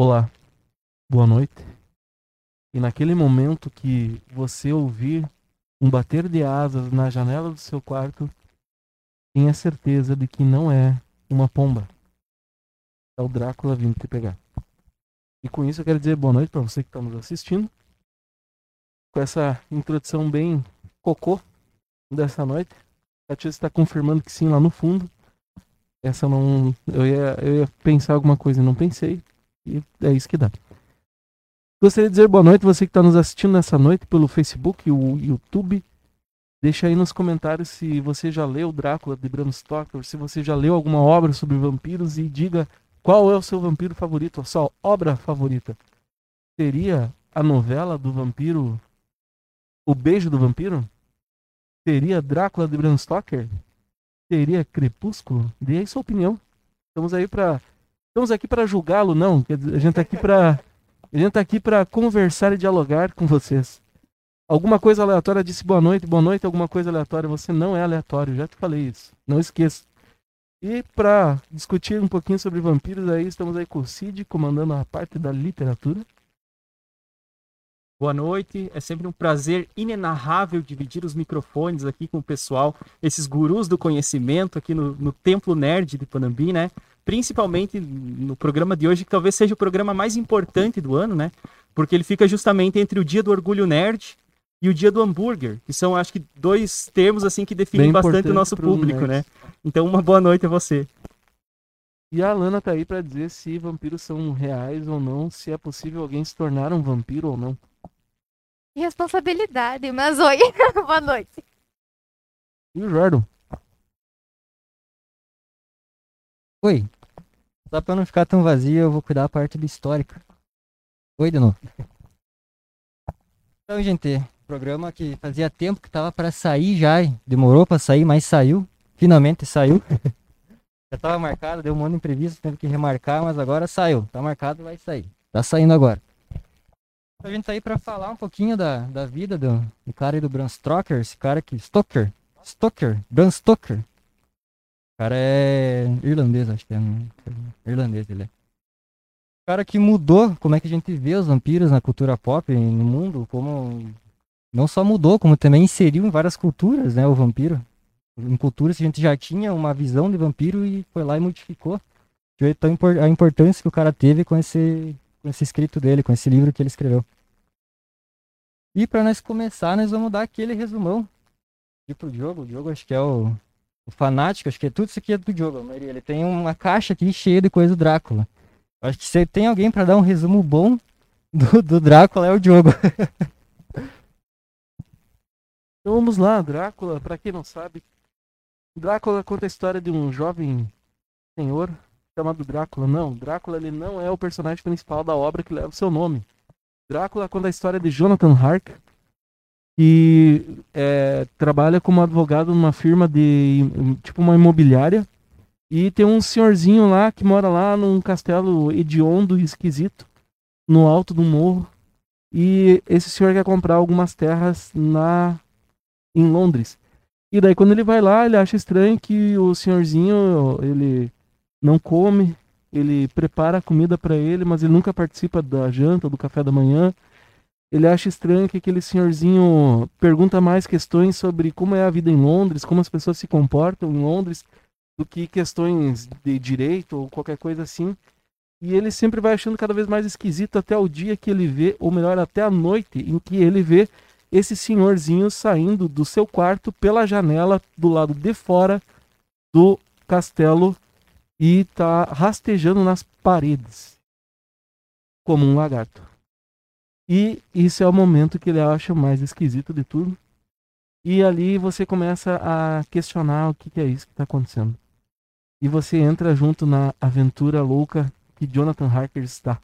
Olá, boa noite. E naquele momento que você ouvir um bater de asas na janela do seu quarto, tenha certeza de que não é uma pomba. É o Drácula vindo te pegar. E com isso eu quero dizer boa noite para você que está nos assistindo. Com essa introdução bem cocô dessa noite. A tia está confirmando que sim lá no fundo. Essa não. Eu ia, eu ia pensar alguma coisa e não pensei. E é isso que dá. Gostaria de dizer boa noite você que está nos assistindo nessa noite pelo Facebook e o YouTube. Deixa aí nos comentários se você já leu Drácula de Bram Stoker, se você já leu alguma obra sobre vampiros e diga qual é o seu vampiro favorito, a sua obra favorita. Seria a novela do vampiro O Beijo do Vampiro? Seria Drácula de Bram Stoker? Seria Crepúsculo? Dê aí sua opinião. Estamos aí para estamos aqui para julgá-lo, não. A gente está aqui para a gente tá aqui para conversar e dialogar com vocês. Alguma coisa aleatória disse boa noite, boa noite, alguma coisa aleatória, você não é aleatório, já te falei isso. Não esqueça. E para discutir um pouquinho sobre vampiros aí, estamos aí com o Cid, comandando a parte da literatura. Boa noite, é sempre um prazer inenarrável dividir os microfones aqui com o pessoal, esses gurus do conhecimento aqui no, no Templo Nerd de Panambi, né? Principalmente no programa de hoje, que talvez seja o programa mais importante do ano, né? Porque ele fica justamente entre o Dia do Orgulho Nerd e o Dia do Hambúrguer, que são, acho que, dois termos assim que definem Bem bastante o nosso público, né? Então, uma boa noite a você. E a Alana tá aí para dizer se vampiros são reais ou não, se é possível alguém se tornar um vampiro ou não. Responsabilidade, mas oi, boa noite. E o Jordan? Oi. Só pra não ficar tão vazio, eu vou cuidar da parte do histórico. Oi de novo. Então, gente, programa que fazia tempo que tava pra sair já, demorou pra sair, mas saiu. Finalmente saiu. já tava marcado, deu um monte de imprevisto, teve que remarcar, mas agora saiu. Tá marcado, vai sair. Tá saindo agora. A gente tá aí pra falar um pouquinho da, da vida do, do cara aí do Bram Stoker, esse cara que... Stoker. Stoker. Bram Stoker. Cara é irlandês, acho que é. né? Irlandês ele é. Cara que mudou como é que a gente vê os vampiros na cultura pop, no mundo, como não só mudou, como também inseriu em várias culturas, né, o vampiro. Em culturas a gente já tinha uma visão de vampiro e foi lá e modificou. Vê tão impor- a importância que o cara teve com esse, com esse escrito dele, com esse livro que ele escreveu. E para nós começar, nós vamos dar aquele resumão. Tipo o jogo, o jogo acho que é o, o fanático, acho que é tudo isso aqui é do jogo, a maioria. Ele tem uma caixa aqui cheia de coisa do Drácula. Acho que se tem alguém para dar um resumo bom do, do Drácula é o Diogo. Então vamos lá, Drácula, para quem não sabe, Drácula conta a história de um jovem senhor chamado Drácula. Não, Drácula ele não é o personagem principal da obra que leva o seu nome. Drácula conta a história de Jonathan Harker, que é, trabalha como advogado numa firma de tipo uma imobiliária e tem um senhorzinho lá que mora lá num castelo hediondo e esquisito no alto do morro e esse senhor quer comprar algumas terras na em Londres. E daí quando ele vai lá, ele acha estranho que o senhorzinho, ele não come, ele prepara a comida para ele, mas ele nunca participa da janta, do café da manhã. Ele acha estranho que aquele senhorzinho pergunta mais questões sobre como é a vida em Londres, como as pessoas se comportam em Londres, do que questões de direito ou qualquer coisa assim. E ele sempre vai achando cada vez mais esquisito até o dia que ele vê, ou melhor, até a noite em que ele vê esse senhorzinho saindo do seu quarto pela janela do lado de fora do castelo e tá rastejando nas paredes como um lagarto. E isso é o momento que ele acha mais esquisito de tudo. E ali você começa a questionar o que, que é isso que está acontecendo. E você entra junto na aventura louca que Jonathan Harker está.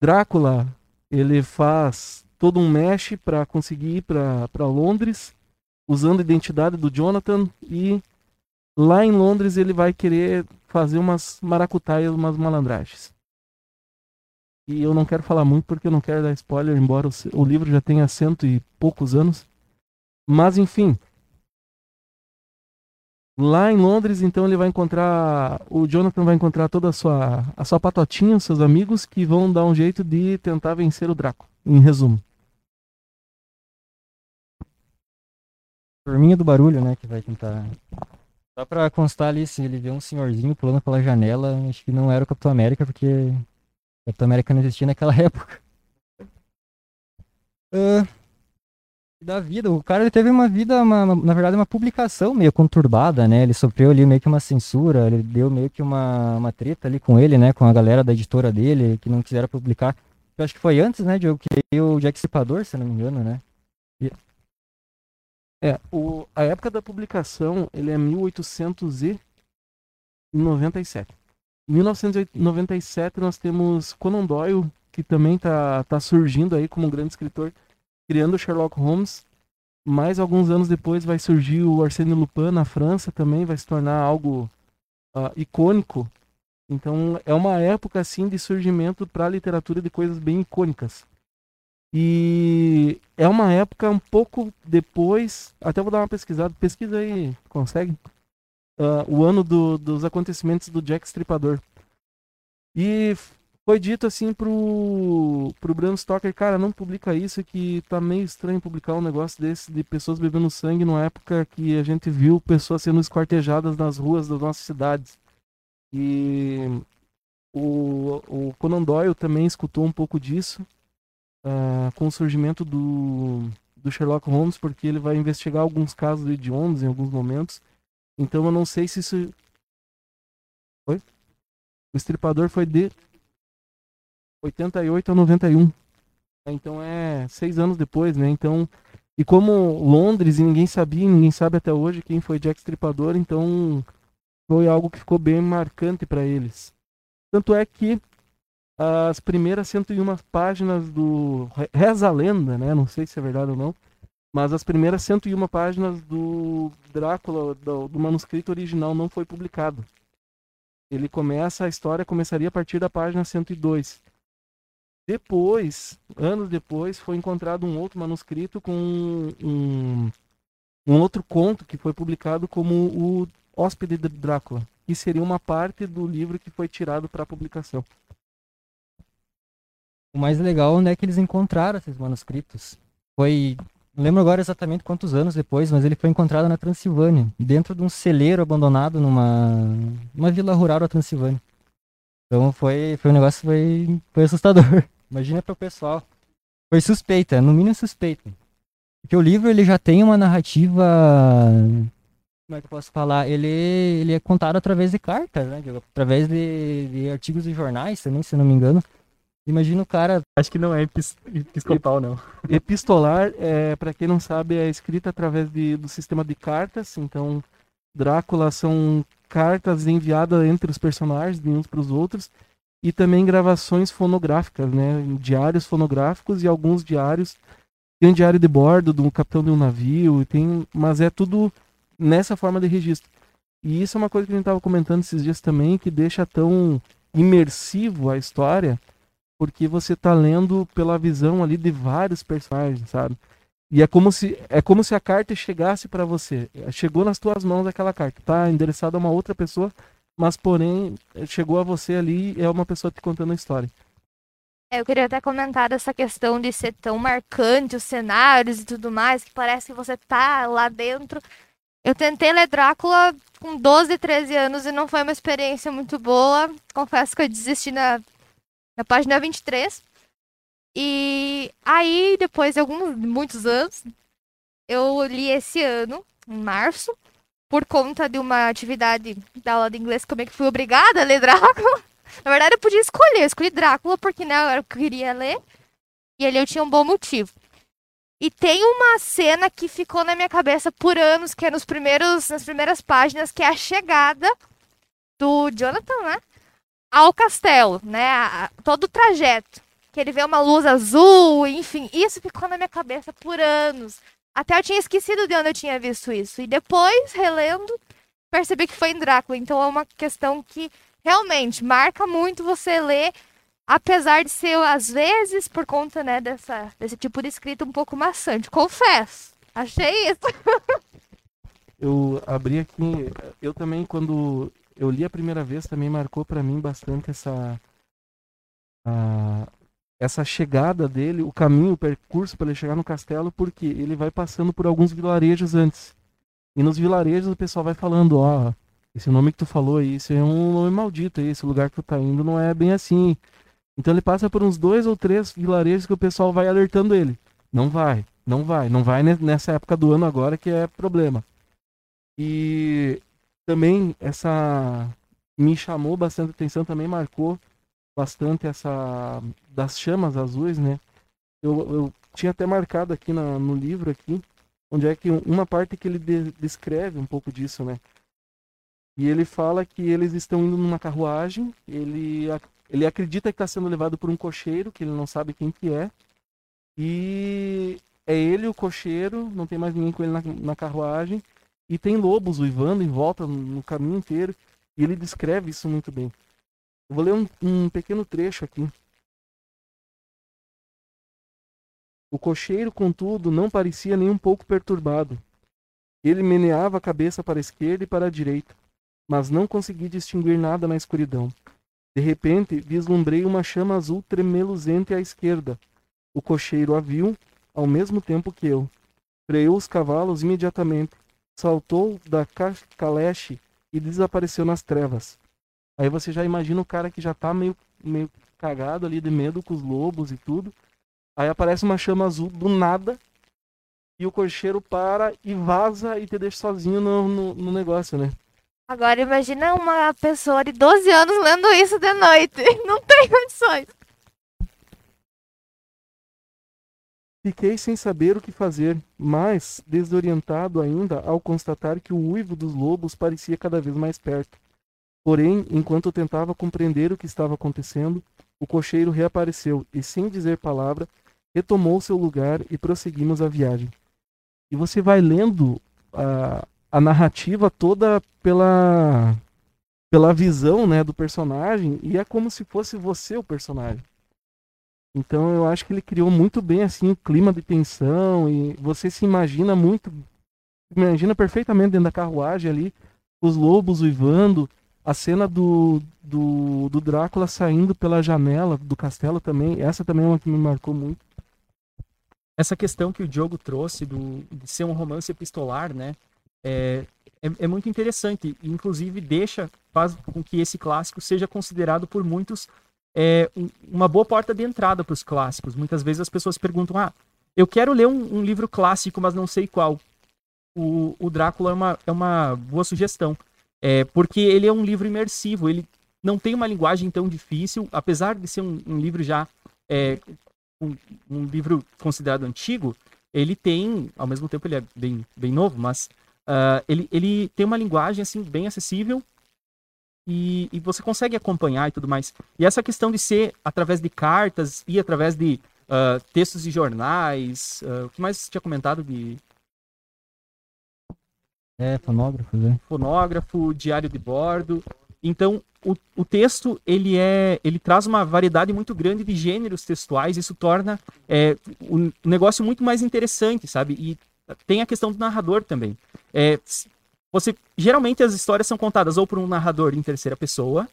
Drácula, ele faz todo um mesh para conseguir ir para Londres, usando a identidade do Jonathan e lá em Londres ele vai querer fazer umas maracutaias, umas malandragens. E eu não quero falar muito porque eu não quero dar spoiler, embora o, livro já tenha cento e poucos anos. Mas enfim. Lá em Londres, então, ele vai encontrar. O Jonathan vai encontrar toda a sua, a sua patotinha, os seus amigos, que vão dar um jeito de tentar vencer o Draco. Em resumo. Turminha do barulho, né? Que vai tentar. Só pra constar ali, se ele vê um senhorzinho pulando pela janela, acho que não era o Capitão América, porque Capitão América não existia naquela época. Ah, da vida, o cara ele teve uma vida, uma- uma- na verdade, uma publicação meio conturbada, né? Ele sofreu ali meio que uma censura, ele deu meio que uma, uma treta ali com ele, né? Com a galera da editora dele, que não quiseram publicar. Eu acho que foi antes, né, Diogo, que veio o Jack Stripador, se eu não me engano, né? É, o, a época da publicação, ele é 1897. Em 1997 nós temos Conan Doyle, que também tá, tá surgindo aí como um grande escritor, criando Sherlock Holmes. Mais alguns anos depois vai surgir o Arsène Lupin na França também, vai se tornar algo ah, icônico. Então é uma época assim de surgimento para a literatura de coisas bem icônicas. E é uma época um pouco depois, até vou dar uma pesquisada, pesquisa aí, consegue? Ah, o ano do- dos acontecimentos do Jack Stripador. E foi dito assim pro, pro Bram Stoker, cara, não publica isso que tá meio estranho publicar um negócio desse de pessoas bebendo sangue numa época que a gente viu pessoas sendo esquartejadas nas ruas das nossas cidades. E o, o Conan Doyle também escutou um pouco disso ah, com o surgimento do, do Sherlock Holmes, porque ele vai investigar alguns casos hediondos em alguns momentos. Então eu não sei se isso. Oi? O Estripador foi de 88 a 91. Então é seis anos depois, né? Então. E como Londres e ninguém sabia, ninguém sabe até hoje quem foi Jack Stripador, então foi algo que ficou bem marcante para eles. Tanto é que as primeiras 101 páginas do Re- Reza a Lenda, né? Não sei se é verdade ou não, mas as primeiras 101 páginas do Drácula, do, do manuscrito original, não foi publicado. Ele começa, a história começaria a partir da página 102. Depois, anos depois, foi encontrado um outro manuscrito com um, um outro conto que foi publicado como o Hóspede de Drácula, que seria uma parte do livro que foi tirado para publicação. O mais legal é que eles encontraram esses manuscritos. Foi. Não lembro agora exatamente quantos anos depois, mas ele foi encontrado na Transilvânia, dentro de um celeiro abandonado numa uma vila rural da Transilvânia. Então foi, foi um negócio foi, foi assustador. Imagina para o pessoal. Foi suspeita, no mínimo suspeita. Porque o livro ele já tem uma narrativa. Como é que eu posso falar? Ele, ele é contado através de cartas, né? Através de, de artigos de jornais também, se não me engano. Imagina o cara Acho que não é epis- episcopal, não. Epistolar, é, para quem não sabe, é escrita através de, do sistema de cartas. Então, Drácula são cartas enviadas entre os personagens, de uns para os outros, e também gravações fonográficas, né? Diários fonográficos e alguns diários. Tem um diário de bordo do capitão de um navio, tem, mas é tudo nessa forma de registro. E isso é uma coisa que a gente estava comentando esses dias também, que deixa tão imersivo a história, porque você tá lendo pela visão ali de vários personagens, sabe? E é como se é como se a carta chegasse para você. Chegou nas tuas mãos aquela carta, tá endereçada a uma outra pessoa, mas porém chegou a você ali é uma pessoa te contando a história. É, Eu queria até comentar dessa questão de ser tão marcante os cenários e tudo mais, que parece que você tá lá dentro. Eu tentei ler Drácula com 12, 13 anos e não foi uma experiência muito boa. Confesso que eu desisti na, na página 23. E aí, depois de alguns, muitos anos, eu li esse ano, em março, por conta de uma atividade da aula de inglês, como é que fui obrigada a ler Drácula. Na verdade, eu podia escolher. Eu escolhi Drácula porque né, era o que eu queria ler. E ali eu tinha um bom motivo. E tem uma cena que ficou na minha cabeça por anos, que é nos primeiros, nas primeiras páginas, que é a chegada do Jonathan, né? Ao castelo, né? a- todo o trajeto. Que ele vê uma luz azul, enfim. Isso ficou na minha cabeça por anos. Até eu tinha esquecido de onde eu tinha visto isso. E depois, relendo, percebi que foi em Drácula. Então é uma questão que realmente marca muito você ler, apesar de ser, às vezes, por conta né, dessa, desse tipo de escrita, um pouco maçante. Confesso. Achei isso. eu abri aqui, eu também quando eu li a primeira vez também marcou para mim bastante essa a, essa chegada dele, o caminho, o percurso para ele chegar no castelo, porque ele vai passando por alguns vilarejos antes. E nos vilarejos o pessoal vai falando, ó, esse nome que tu falou aí, esse é um nome maldito esse lugar que tu tá indo não é bem assim. Então ele passa por uns dois ou três vilarejos que o pessoal vai alertando ele. Não vai, não vai, não vai nessa época do ano agora que é problema. E também essa me chamou bastante atenção, também marcou bastante essa das chamas azuis, né? Eu, eu tinha até marcado aqui na, no livro aqui, onde é que uma parte que ele de, descreve um pouco disso, né? E ele fala que eles estão indo numa carruagem, ele, ele acredita que está sendo levado por um cocheiro, que ele não sabe quem que é, e é ele o cocheiro, não tem mais ninguém com ele na, na carruagem, e tem lobos uivando em volta no caminho inteiro. E ele descreve isso muito bem. Eu vou ler um, um pequeno trecho aqui. O cocheiro, contudo, não parecia nem um pouco perturbado. Ele meneava a cabeça para a esquerda e para a direita, mas não consegui distinguir nada na escuridão. De repente, vislumbrei uma chama azul tremeluzente à esquerda. O cocheiro a viu, ao mesmo tempo que eu. Freou os cavalos imediatamente saltou da caleche e desapareceu nas trevas. Aí você já imagina o cara que já tá meio, meio cagado ali de medo com os lobos e tudo. Aí aparece uma chama azul do nada e o cocheiro para e vaza e te deixa sozinho no, no, no negócio, né? Agora imagina uma pessoa de 12 anos lendo isso de noite. Não tem condições. Fiquei sem saber o que fazer, mas desorientado ainda ao constatar que o uivo dos lobos parecia cada vez mais perto. Porém, enquanto tentava compreender o que estava acontecendo, o cocheiro reapareceu e, sem dizer palavra, retomou seu lugar e prosseguimos a viagem. E você vai lendo a, a narrativa toda pela, pela visão né, do personagem e é como se fosse você o personagem. Então eu acho que ele criou muito bem assim o clima de tensão e você se imagina muito, imagina perfeitamente dentro da carruagem ali, os lobos uivando, a cena do, do, do Drácula saindo pela janela do castelo também, essa também é uma que me marcou muito. Essa questão que o Diogo trouxe do, de ser um romance epistolar, né? É, é, é, muito interessante. Inclusive, deixa, faz com que esse clássico seja considerado por muitos é uma boa porta de entrada para os clássicos. Muitas vezes as pessoas perguntam: ah, eu quero ler um, um livro clássico, mas não sei qual. O, o Drácula é uma, é uma boa sugestão, é, porque ele é um livro imersivo, ele não tem uma linguagem tão difícil, apesar de ser um, um livro já é, um, um, livro considerado antigo, ele tem, ao mesmo tempo ele é bem, bem novo, mas uh, ele, ele tem uma linguagem assim bem acessível e, e, você consegue acompanhar e tudo mais. E essa questão de ser através de cartas e através de uh, textos de jornais, uh, o que mais você tinha comentado de... É, fonógrafo, né? Fonógrafo, diário de bordo. Então, o, o texto, ele é, ele traz uma variedade muito grande de gêneros textuais, isso torna é, o negócio muito mais interessante, sabe? E tem a questão do narrador também. É, você geralmente as histórias são contadas ou por um narrador em terceira pessoa,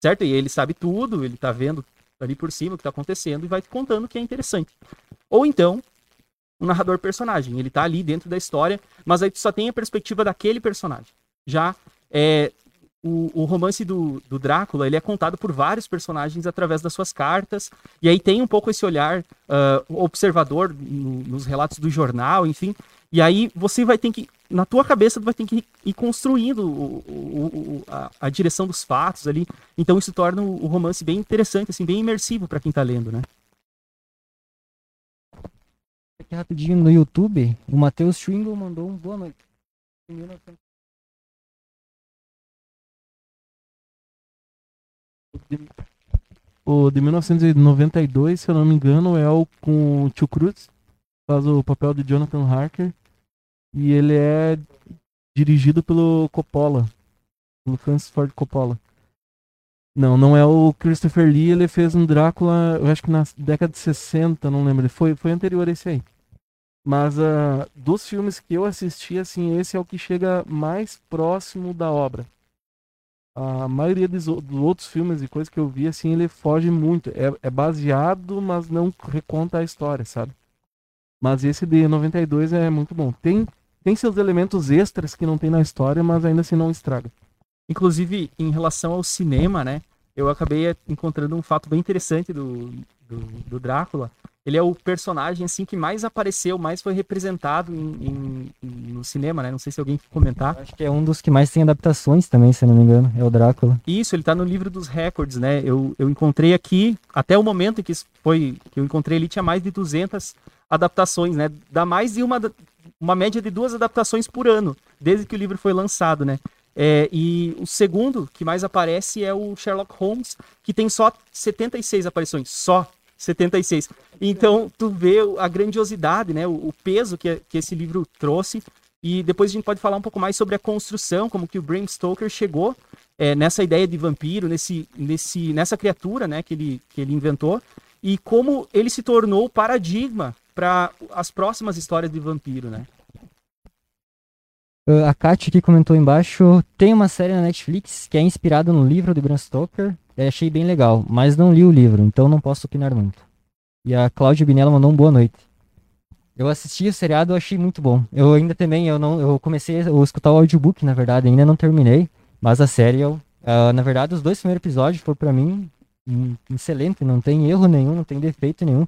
certo? E ele sabe tudo, ele tá vendo ali por cima o que tá acontecendo e vai contando o que é interessante. Ou então, um narrador personagem, ele tá ali dentro da história, mas aí tu só tem a perspectiva daquele personagem. Já é, o, o, romance do, do, Drácula ele é contado por vários personagens através das suas cartas, e aí tem um pouco esse olhar uh, observador no, nos relatos do jornal, enfim. E aí você vai ter que, na tua cabeça, tu vai ter que ir construindo o, o, a, a, direção dos fatos ali. Então isso torna o, romance bem interessante, assim, bem imersivo para quem tá lendo, né? Aqui rapidinho no YouTube, o Matheus Schwingle mandou um boa noite. O de 1992, se eu não me engano, é o com o Tio Cruz. Faz o papel de Jonathan Harker. E ele é dirigido pelo Coppola. Pelo Francis Ford Coppola. Não, não é o Christopher Lee, ele fez um Drácula, eu acho que na década de 60, não lembro. Foi, foi anterior a esse aí. Mas ah, dos filmes que eu assisti, assim, esse é o que chega mais próximo da obra. A maioria dos, dos outros filmes e coisas que eu vi, assim, ele foge muito. É, é baseado, mas não reconta a história, sabe? Mas esse de 92 é muito bom. Tem, tem seus elementos extras que não tem na história, mas ainda assim não estraga. Inclusive, em relação ao cinema, né? Eu acabei eh, encontrando um fato bem interessante do, do, do Drácula. Ele é o personagem assim que mais apareceu, mais foi representado em, em- no cinema, né? Não sei se alguém quer comentar. Acho que é um dos que mais tem adaptações também, se eu não me engano. É o Drácula. Isso, ele tá no livro dos recordes, né? Eu, eu encontrei aqui, até o momento em que foi que eu encontrei ele tinha mais de 200 adaptações, né? Dá mais de uma uma média de duas adaptações por ano, desde que o livro foi lançado, né? É, e o segundo que mais aparece é o Sherlock Holmes, que tem só 76 aparições, só 76. Então, tu vê a grandiosidade, né? O, o peso que, que esse livro trouxe. E depois a gente pode falar um pouco mais sobre a construção, como que o Bram Stoker chegou é, nessa ideia de vampiro, nesse, nesse, nessa criatura né, que, ele, que ele inventou, e como ele se tornou o paradigma para as próximas histórias de vampiro, né? Uh, a Kátia aqui comentou embaixo, tem uma série na Netflix que é inspirada no livro de Bram Stoker, e achei bem legal, mas não li o livro, então não posso opinar muito. E a Cláudia Binella mandou um boa noite. Eu assisti o seriado, achei muito bom. Eu ainda também, eu não, eu comecei a escutar o audiobook, na verdade, ainda não terminei, mas a série, eu, ah, na verdade, os dois primeiros episódios foram pra mim excelente, não tem erro nenhum, não tem defeito nenhum.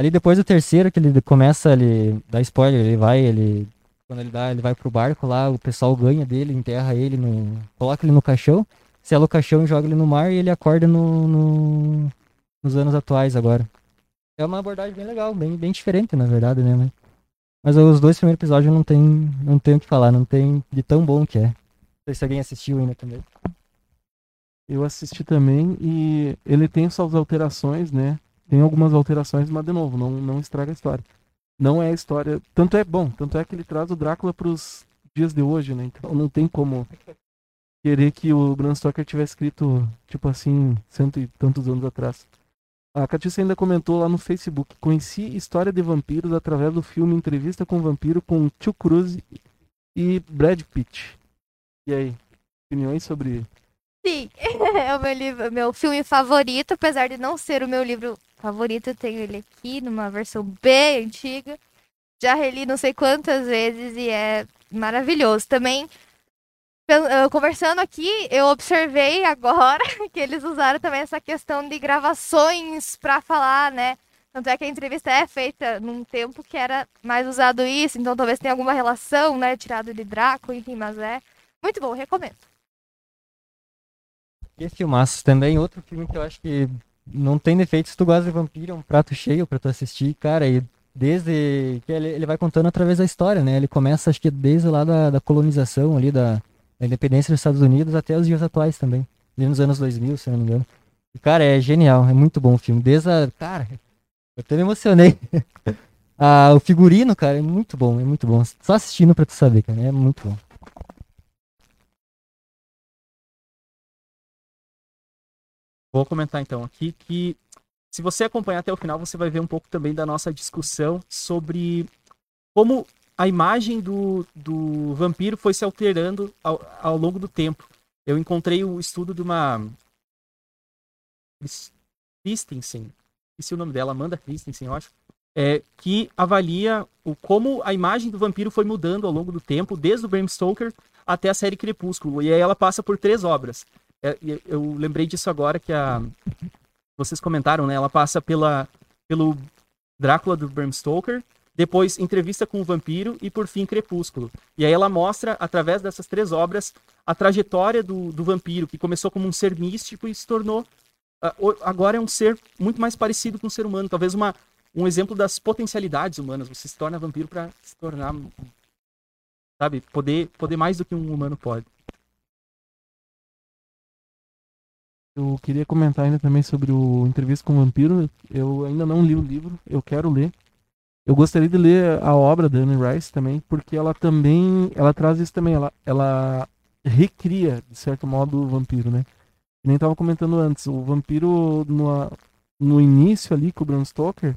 Ali depois do terceiro, que ele começa, ele dá spoiler, ele vai, ele quando ele dá, ele vai pro barco lá, o pessoal ganha dele, enterra ele, no, coloca ele no caixão, sela o caixão e joga ele no mar e ele acorda no, no- nos anos atuais agora. É uma abordagem bem legal, bem, bem diferente na verdade, né? Mas, mas os dois primeiros episódios não tem, não tem o que falar, não tem de tão bom que é. Não sei se alguém assistiu ainda também. Eu assisti também e ele tem suas alterações, né? Tem algumas alterações, mas de novo, não, não estraga a história. Não é a história. Tanto é bom, tanto é que ele traz o Drácula pros dias de hoje, né? Então não tem como querer que o Bram Stoker tivesse escrito, tipo assim, cento e tantos anos atrás. A Catiça ainda comentou lá no Facebook: conheci história de vampiros através do filme Entrevista com Vampiro com Tio Cruz e Brad Pitt. E aí? Opiniões sobre Sim, é o meu livro, meu filme favorito, apesar de não ser o meu livro favorito, eu tenho ele aqui numa versão bem antiga. Já reli não sei quantas vezes e é maravilhoso. Também, eh, conversando aqui, eu observei agora que eles usaram também essa questão de gravações para falar, né? Tanto é que a entrevista é feita num tempo que era mais usado isso, então talvez tenha alguma relação, né? Tirado de Draco, enfim, mas é muito bom, recomendo. E filmaços também, outro filme que eu acho que não tem defeito, se tu gosta de vampiro, é um prato cheio pra tu assistir, cara, e desde que ele, ele vai contando através da história, né? Ele começa, acho que desde lá da, da colonização ali, da, da independência dos Estados Unidos até os dias atuais também, nos anos 2000, se não me engano. E, cara, é genial, é muito bom o filme, desde a... Cara, eu até me emocionei. ah, o figurino, cara, é muito bom, é muito bom. Só assistindo pra tu saber, cara, é muito bom. Vou comentar então aqui que se você acompanhar até o final, você vai ver um pouco também da nossa discussão sobre como a imagem do, do vampiro foi se alterando ao, ao longo do tempo. Eu encontrei o estudo de uma Chris- Christensen, esqueci o nome dela, Amanda Christensen, eu acho, é, que avalia o, como a imagem do vampiro foi mudando ao longo do tempo, desde o Bram Stoker até a série Crepúsculo. E aí ela passa por três obras. É, eu lembrei disso agora que a vocês comentaram, né? Ela passa pela pelo Drácula do Bram Stoker, depois entrevista com o vampiro e por fim Crepúsculo. E aí ela mostra através dessas três obras a trajetória do, do vampiro que começou como um ser místico e se tornou ah, o- agora é um ser muito mais parecido com um ser humano, talvez uma um exemplo das potencialidades humanas. Você se torna vampiro para se tornar sabe, poder poder mais do que um humano pode. Eu queria comentar ainda também sobre o Entrevista com o Vampiro. Eu ainda não li o livro, eu quero ler. Eu gostaria de ler a obra da Anne Rice também, porque ela também, ela traz isso também, ela, ela recria, de certo modo, o vampiro, né? Nem tava comentando antes, o vampiro no, no início ali com o Bram Stoker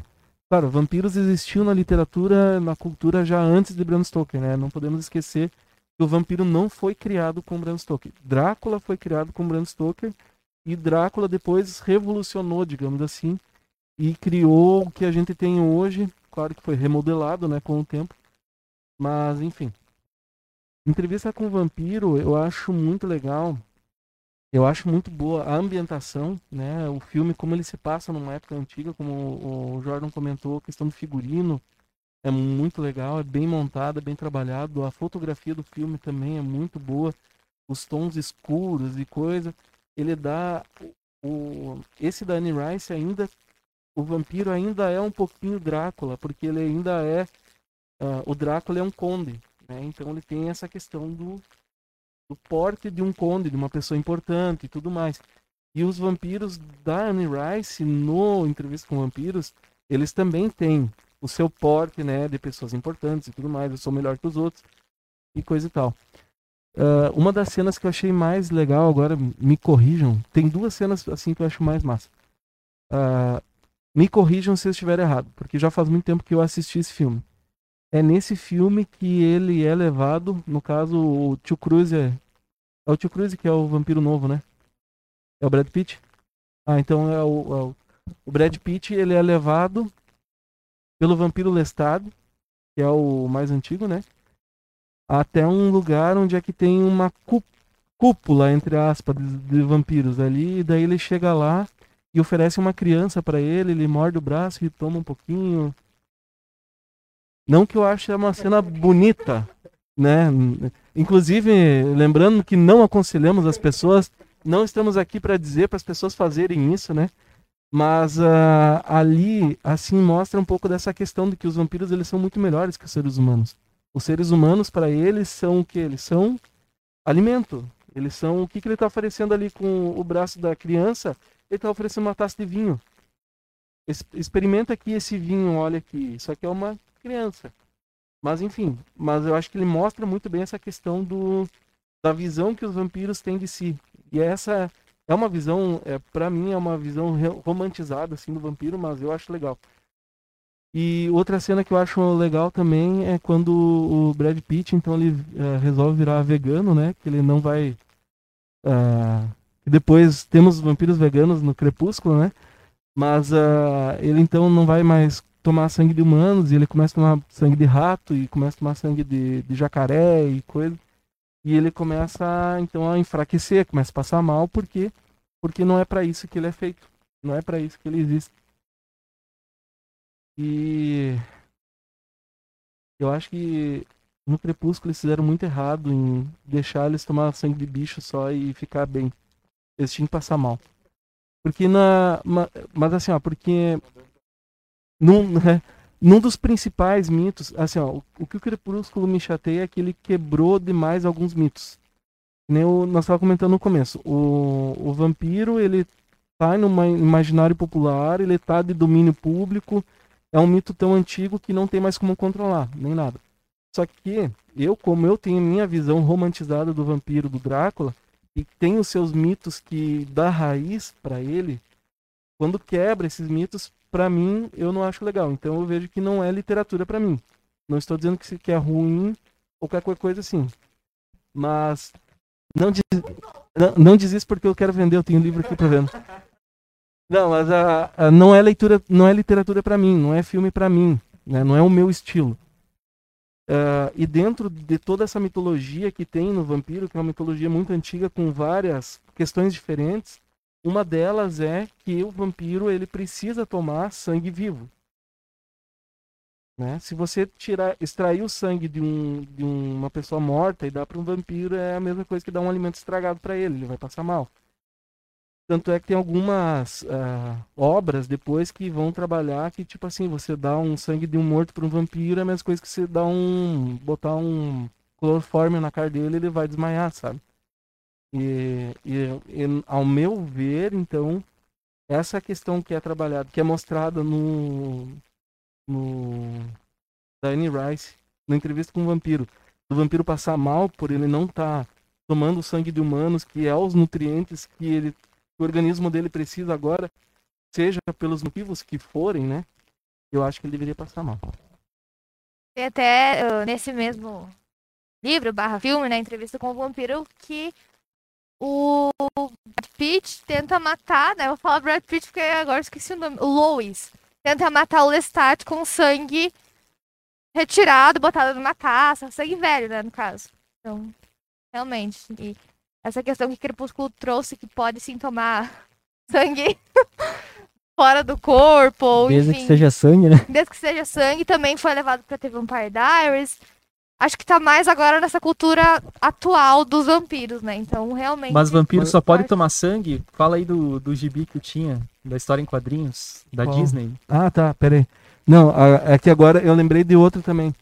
Claro, vampiros existiam na literatura, na cultura já antes de Bram Stoker, né? Não podemos esquecer que o vampiro não foi criado com Bram Stoker. Drácula foi criado com Bram Stoker e Drácula depois revolucionou, digamos assim, e criou o que a gente tem hoje. Claro que foi remodelado, né, com o tempo. Mas, enfim. Entrevista com o vampiro, eu acho muito legal. Eu acho muito boa a ambientação, né? O filme, como ele se passa numa época antiga, como o Jordan comentou, a questão do figurino é muito legal, é bem montado, é bem trabalhado. A fotografia do filme também é muito boa. Os tons escuros e coisa. Ele dá. O, esse da Anne Rice ainda. O vampiro ainda é um pouquinho Drácula, porque ele ainda é. Uh, o Drácula é um conde, né? Então ele tem essa questão do do porte de um conde, de uma pessoa importante e tudo mais. E os vampiros da Anne Rice, no Entrevista com Vampiros, eles também têm o seu porte, né, de pessoas importantes e tudo mais, eu sou melhor que os outros e coisa e tal. Uh, uma das cenas que eu achei mais legal, agora me corrijam, tem duas cenas assim que eu acho mais massa. Uh, me corrijam se eu estiver errado, porque já faz muito tempo que eu assisti esse filme é nesse filme que ele é levado, no caso, o Tio Cruz é. É o Tio Cruz que é o vampiro novo, né? É o Brad Pitt? Ah, então é o, é o, o Brad Pitt, ele é levado pelo vampiro Lestat, que é o mais antigo, né? Até um lugar onde é que tem uma cúpula, entre aspas, de, de vampiros ali, e daí ele chega lá e oferece uma criança para ele, ele morde o braço e toma um pouquinho, não que eu ache uma cena bonita, né? Inclusive, lembrando que não aconselhamos as pessoas, não estamos aqui para dizer para as pessoas fazerem isso, né? Mas uh, ali, assim, mostra um pouco dessa questão de que os vampiros eles são muito melhores que os seres humanos. Os seres humanos, para eles, são o que? Eles são alimento. Eles são o que, que ele está oferecendo ali com o braço da criança? Ele está oferecendo uma taça de vinho. Experimenta aqui esse vinho, olha aqui. Isso aqui é uma criança. Mas enfim, mas eu acho que ele mostra muito bem essa questão do da visão que os vampiros têm de si. E essa é uma visão, é, para mim é uma visão romantizada assim do vampiro, mas eu acho legal. E outra cena que eu acho legal também é quando o Brad Pitt, então ele é, resolve virar vegano, né? Que ele não vai. Uh, depois temos vampiros veganos no Crepúsculo, né? Mas uh, ele então não vai mais tomar sangue de humanos e ele começa a tomar sangue de rato e começa a tomar sangue de, de jacaré e coisa. E ele começa então a enfraquecer, começa a passar mal porque porque não é para isso que ele é feito, não é para isso que ele existe. E eu acho que no Crepúsculo eles fizeram muito errado em deixar eles tomar sangue de bicho só e ficar bem. Eles tinham que passar mal. Porque na. Mas assim, ó, porque num, né, num dos principais mitos, assim, ó, o, que o Crepúsculo me chateia é que ele quebrou demais alguns mitos. Nem o, nós estávamos comentando no começo. O, o vampiro, ele tá no imaginário popular, ele tá de domínio público, é um mito tão antigo que não tem mais como controlar, nem nada. Só que eu, como eu tenho minha visão romantizada do vampiro, do Drácula, e tem os seus mitos que dá raiz para ele, quando quebra esses mitos, para mim, eu não acho legal. Então eu vejo que não é literatura para mim. Não estou dizendo que, que é ruim ou qualquer coisa assim. Mas não diz, não, não diz isso porque eu quero vender, eu tenho livro aqui para vender. Não, mas a, a, não é leitura, não é literatura para mim, não é filme para mim, né? Não é o meu estilo. Uh, e dentro de toda essa mitologia que tem no vampiro, que é uma mitologia muito antiga com várias questões diferentes, uma delas é que o vampiro ele precisa tomar sangue vivo. Né? Se você tirar, extrair o sangue de, um, de uma pessoa morta e dar para um vampiro, é a mesma coisa que dar um alimento estragado para ele, ele vai passar mal. Tanto é que tem algumas uh, obras depois que vão trabalhar que, tipo assim, você dá um sangue de um morto para um vampiro, é a mesma coisa que você dá um. botar um clorofórmio na cara dele ele vai desmaiar, sabe? E, e, e, ao meu ver, então, essa questão que é trabalhada, que é mostrada no, no da Anne Rice, na entrevista com o vampiro, do vampiro passar mal por ele não estar tá tomando sangue de humanos, que é os nutrientes que ele, o organismo dele precisa agora, seja pelos motivos que forem, né? eu acho que ele deveria passar mal. Tem até ah, nesse mesmo livro, barra filme, na entrevista com o vampiro, que o Brad Pitt tenta matar, né? Eu falar Brad Pitt porque agora esqueci o nome. O Lois. Tenta matar o Lestat com sangue retirado, botado numa taça. Sangue velho, né, no caso. Então, realmente. E essa questão que Crepúsculo trouxe, que pode sim tomar sangue fora do corpo, ou Desde enfim, que seja sangue, né? desde que seja sangue, também foi levado pra ter Vampire Diaries. Acho que tá mais agora nessa cultura atual dos vampiros, né? Então, realmente. Mas vampiro Mas- só pode Parte- tomar sangue? Fala aí do, do gibi que eu tinha, da história em quadrinhos, da Qual? Disney. Ah, tá, pera aí. Não, é que agora eu lembrei de outro também.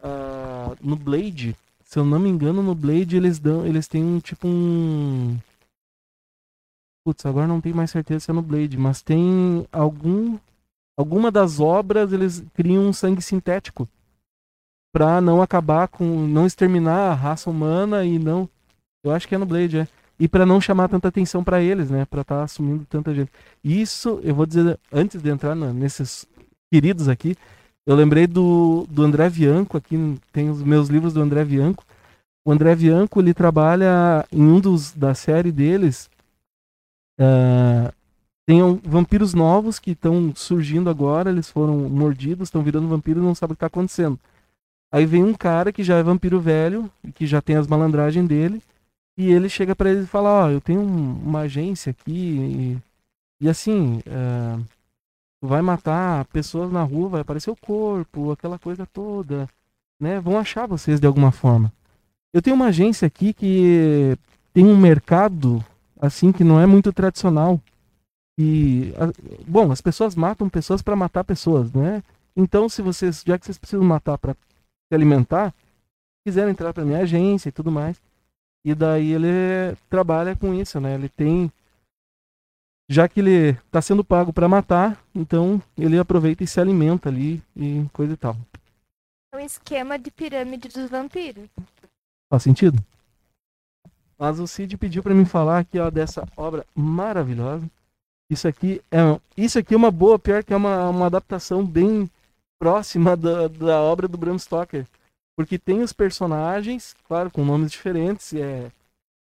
Ah, no Blade, se eu não me engano, no Blade eles dão, eles têm um tipo um Putz, agora não tenho mais certeza se é no Blade, mas tem algum alguma das obras eles criam um sangue sintético pra não acabar com, não exterminar a raça humana e não, eu acho que é no Blade, é. E pra não chamar tanta atenção pra eles, né, Pra estar assumindo tanta gente. Isso, eu vou dizer antes de entrar na- nesses queridos aqui, eu lembrei do, do André Bianco, aqui tem os meus livros do André Bianco. O André Bianco, ele trabalha em um dos da série deles. ah, tem um- vampiros novos que estão surgindo agora, eles foram mordidos, estão virando vampiros e não sabem o que está acontecendo. Aí vem um cara que já é vampiro velho, que já tem as malandragens dele, e ele chega para eles e fala, ó, eu tenho um- uma agência aqui, e, e assim, ah, vai matar pessoas na rua, vai aparecer o corpo, aquela coisa toda, né? Vão achar vocês de alguma forma. Eu tenho uma agência aqui que tem um mercado assim que não é muito tradicional. E bom, as pessoas matam pessoas para matar pessoas, né? Então, se vocês, já que vocês precisam matar para se alimentar, quiserem entrar para minha agência e tudo mais. E daí ele trabalha com isso, né? Ele tem já que ele está sendo pago para matar, então ele aproveita e se alimenta ali e coisa e tal. É um esquema de pirâmide dos vampiros. Faz sentido? Mas o Cid pediu para mim falar aqui ó, dessa obra maravilhosa. Isso aqui é isso aqui é uma boa, pior que é uma, uma adaptação bem próxima da, da obra do Bram Stoker, porque tem os personagens, claro, com nomes diferentes. É,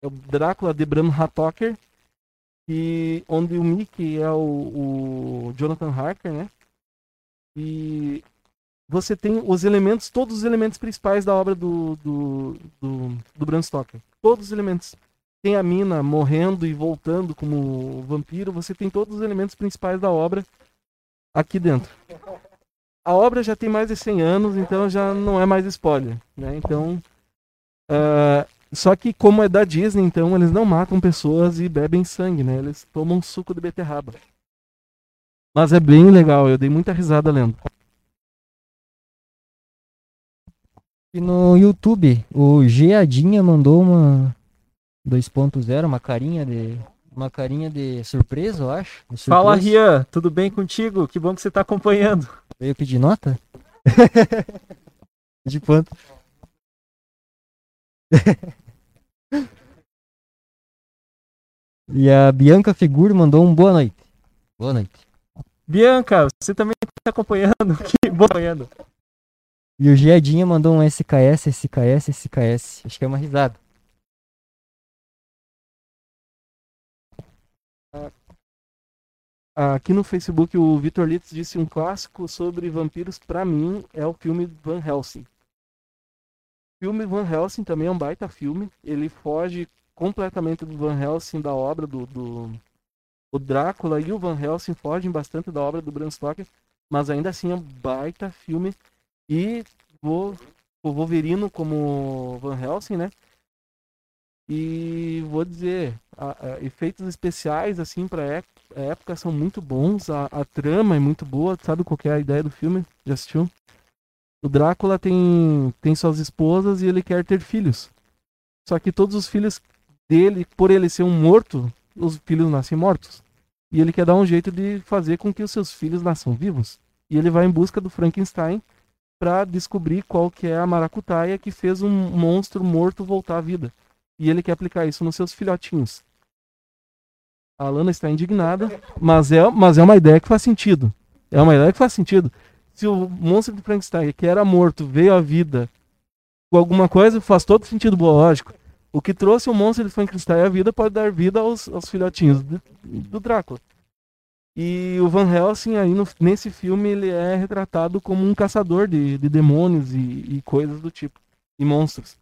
é o Drácula de Bram Stoker, e onde o Mickey é o, o Jonathan Harker, né? E você tem os elementos, todos os elementos principais da obra do, do, do, do Bram Stoker. Todos os elementos. Tem a mina morrendo e voltando como vampiro, você tem todos os elementos principais da obra aqui dentro. A obra já tem mais de 100 anos, então já não é mais spoiler, né? Então, ah, só que como é da Disney, então eles não matam pessoas e bebem sangue, né? Eles tomam suco de beterraba. Mas é bem legal, eu dei muita risada lendo. E no YouTube, o Geadinha mandou uma 2.0, uma carinha de. Uma carinha de surpresa, eu acho. de Fala, surpresa. Rian, tudo bem contigo? Que bom que você tá acompanhando. Veio pedir nota? de quanto? e a Bianca Figuro mandou um boa noite. Boa noite. Bianca, você também tá acompanhando? Que bom acompanhando. E o Giadinha mandou um SKS, SKS, SKS. Acho que é uma risada. Aqui no Facebook o Vitor Litz disse um clássico sobre vampiros, pra mim, é o filme Van Helsing. Filme Van Helsing também é um baita filme. Ele foge completamente do Van Helsing da obra do, do o Drácula e o Van Helsing fogem bastante da obra do Bram Stoker, mas ainda assim é um baita filme. E vou o Wolverino como Van Helsing, né? E vou dizer, a- a- efeitos especiais assim para época são muito bons, a, a trama é muito boa, sabe qual é a ideia do filme? Já assistiu? O Drácula tem tem suas esposas e ele quer ter filhos. Só que todos os filhos dele, por ele ser um morto, os filhos nascem mortos. E ele quer dar um jeito de fazer com que os seus filhos nasçam vivos. E ele vai em busca do Frankenstein para descobrir qual que é a maracutaia que fez um monstro morto voltar à vida. E ele quer aplicar isso nos seus filhotinhos. A Lana está indignada, mas é, mas é uma ideia que faz sentido. É uma ideia que faz sentido. Se o monstro de Frankenstein, que era morto, veio à vida com alguma coisa, faz todo sentido biológico. O que trouxe o monstro de Frankenstein à vida pode dar vida aos, aos filhotinhos do, do Drácula. E o Van Helsing aí no, nesse filme ele é retratado como um caçador de, de demônios e, e, coisas do tipo e monstros.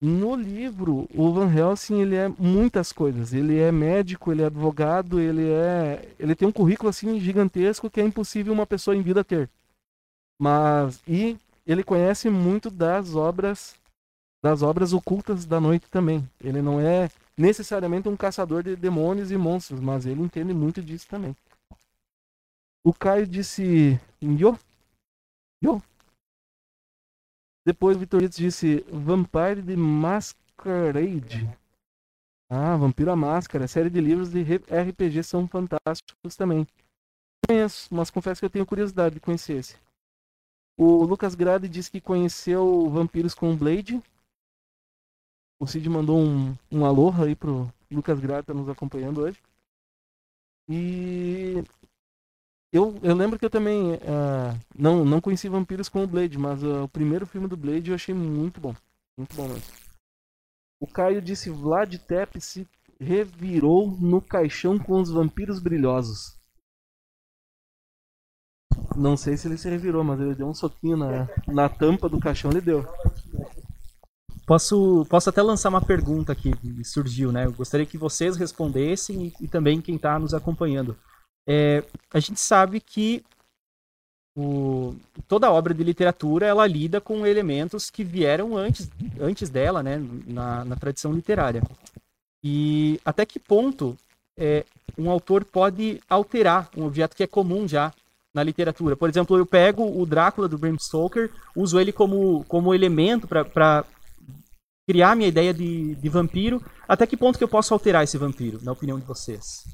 No livro, o Van Helsing ele é muitas coisas. Ele é médico, ele é advogado, ele é ele tem um currículo assim gigantesco que é impossível uma pessoa em vida ter. Mas e ele conhece muito das obras das obras ocultas da noite também. Ele não é necessariamente um caçador de demônios e monstros, mas ele entende muito disso também. O Caio disse Yo? Yo? Depois o Vitorito disse Vampire the Masquerade. Ah, Vampiro a Máscara. Série de livros de RPG são fantásticos também. Conheço, mas confesso que eu tenho curiosidade de conhecer esse. O Lucas Grade disse que conheceu Vampiros com Blade o Cid mandou um, um aloha aí pro Lucas Grata nos acompanhando hoje. E eu, eu lembro que eu também uh, não, não conheci Vampiros com o Blade, mas uh, o primeiro filme do Blade eu achei muito bom. Muito bom mesmo. O Caio disse Vlad Tep se revirou no caixão com os vampiros brilhosos. Não sei se ele se revirou, mas ele deu um soquinho na, na tampa do caixão, ele deu. Posso, posso até lançar uma pergunta que surgiu, né? Eu gostaria que vocês respondessem e, e também quem está nos acompanhando. É, a gente sabe que o, toda obra de literatura ela lida com elementos que vieram antes, antes dela, né? Na, na tradição literária. E até que ponto é, um autor pode alterar um objeto que é comum já na literatura. Por exemplo, eu pego o Drácula do Bram Stoker, uso ele como, como elemento para criar minha ideia de, de vampiro, até que ponto que eu posso alterar esse vampiro, na opinião de vocês?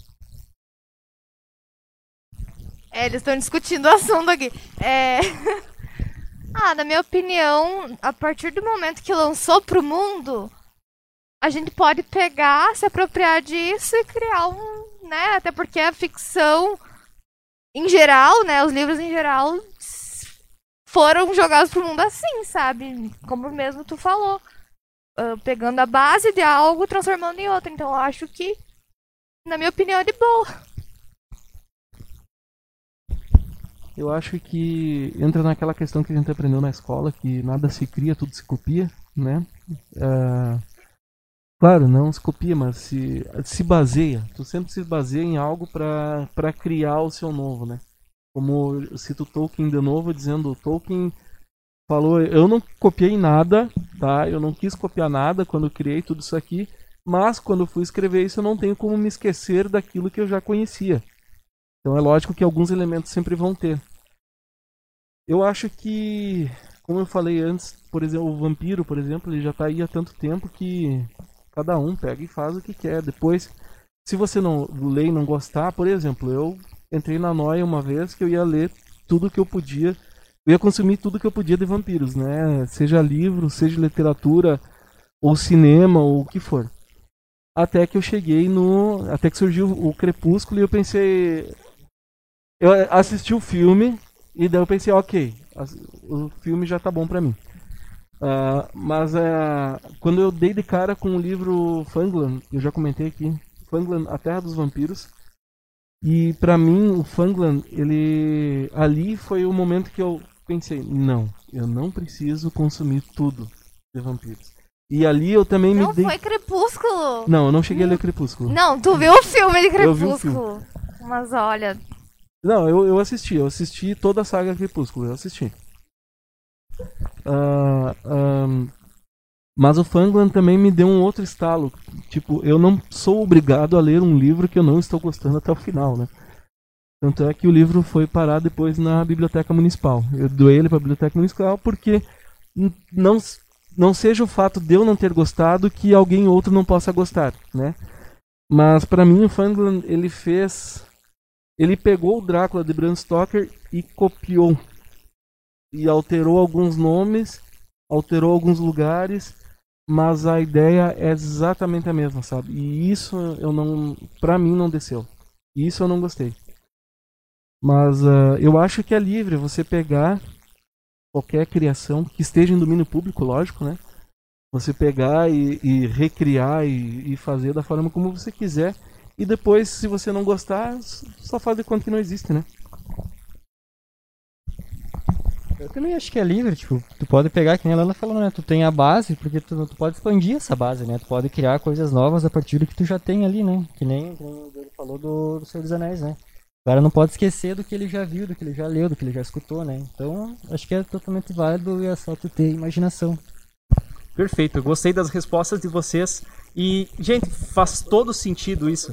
É, eles estão discutindo o assunto aqui. É... ah, na minha opinião, a partir do momento que lançou pro mundo, a gente pode pegar, se apropriar disso e criar um, né? Até porque a ficção em geral, né, os livros em geral foram jogados pro mundo assim, sabe? Como mesmo tu falou uh, pegando a base de algo, transformando em outro. Então eu acho que, na minha opinião, é de boa. Eu acho que entra naquela questão que a gente aprendeu na escola, que nada se cria, tudo se copia, né? Uh, claro, não se copia, mas se, se baseia. Tu sempre se baseia em algo para criar o seu novo, né? Como eu cito Tolkien de novo, dizendo Tolkien falou, eu não copiei nada, tá? Eu não quis copiar nada quando criei tudo isso aqui, mas quando fui escrever isso eu não tenho como me esquecer daquilo que eu já conhecia. Então é lógico que alguns elementos sempre vão ter. Eu acho que, como eu falei antes, por exemplo, o vampiro, por exemplo, ele já está aí há tanto tempo que cada um pega e faz o que quer. Depois, se você não lê e não gostar, por exemplo, eu entrei na noia uma vez que eu ia ler tudo que eu podia eu ia consumir tudo que eu podia de vampiros, né? Seja livro, seja literatura, ou cinema, ou o que for. Até que eu cheguei no. Até que surgiu o Crepúsculo e eu pensei. Eu assisti o filme e daí eu pensei, ok, o filme já tá bom pra mim. Uh, mas uh, quando eu dei de cara com o livro Fanglan, eu já comentei aqui, Fanglan, A Terra dos Vampiros, e para mim o Fanglan, ele ali foi o momento que eu pensei, não, eu não preciso consumir tudo de vampiros. E ali eu também não me dei. Não foi Crepúsculo? Não, eu não cheguei a ler Crepúsculo. Não, tu viu o filme de Crepúsculo. Eu vi o filme. Mas olha. Não, eu, eu assisti, eu assisti toda a saga Crepúsculo, eu assisti. Um, mas o Fanglan também me deu um outro estalo. Tipo, eu não sou obrigado a ler um livro que eu não estou gostando até o final, né? Tanto é que o livro foi parar depois na biblioteca municipal. Eu doei ele para a biblioteca municipal porque não, não seja o fato de eu não ter gostado que alguém outro não possa gostar, né? Mas para mim o Fangland ele fez ele pegou o Drácula de Bram Stoker e copiou e alterou alguns nomes, alterou alguns lugares, mas a ideia é exatamente a mesma, sabe? E isso eu não, para mim não desceu. E isso eu não gostei. Mas ah, eu acho que é livre você pegar qualquer criação que esteja em domínio público, lógico, né? Você pegar e, e recriar e, e fazer da forma como você quiser. E depois, se você não gostar, só faz de conta que não existe, né? Eu também acho que é livre, tipo, tu pode pegar, que nem a Lana falou, né? Tu tem a base, porque tu, tu pode expandir essa base, né? Tu pode criar coisas novas a partir do que tu já tem ali, né? Que nem, ele falou do, do Senhor dos Anéis, né? O cara não pode esquecer do que ele já viu, do que ele já leu, do que ele já escutou, né? Então, acho que é totalmente válido e é só tu ter imaginação. Perfeito, gostei das respostas de vocês. E, gente, faz todo sentido isso.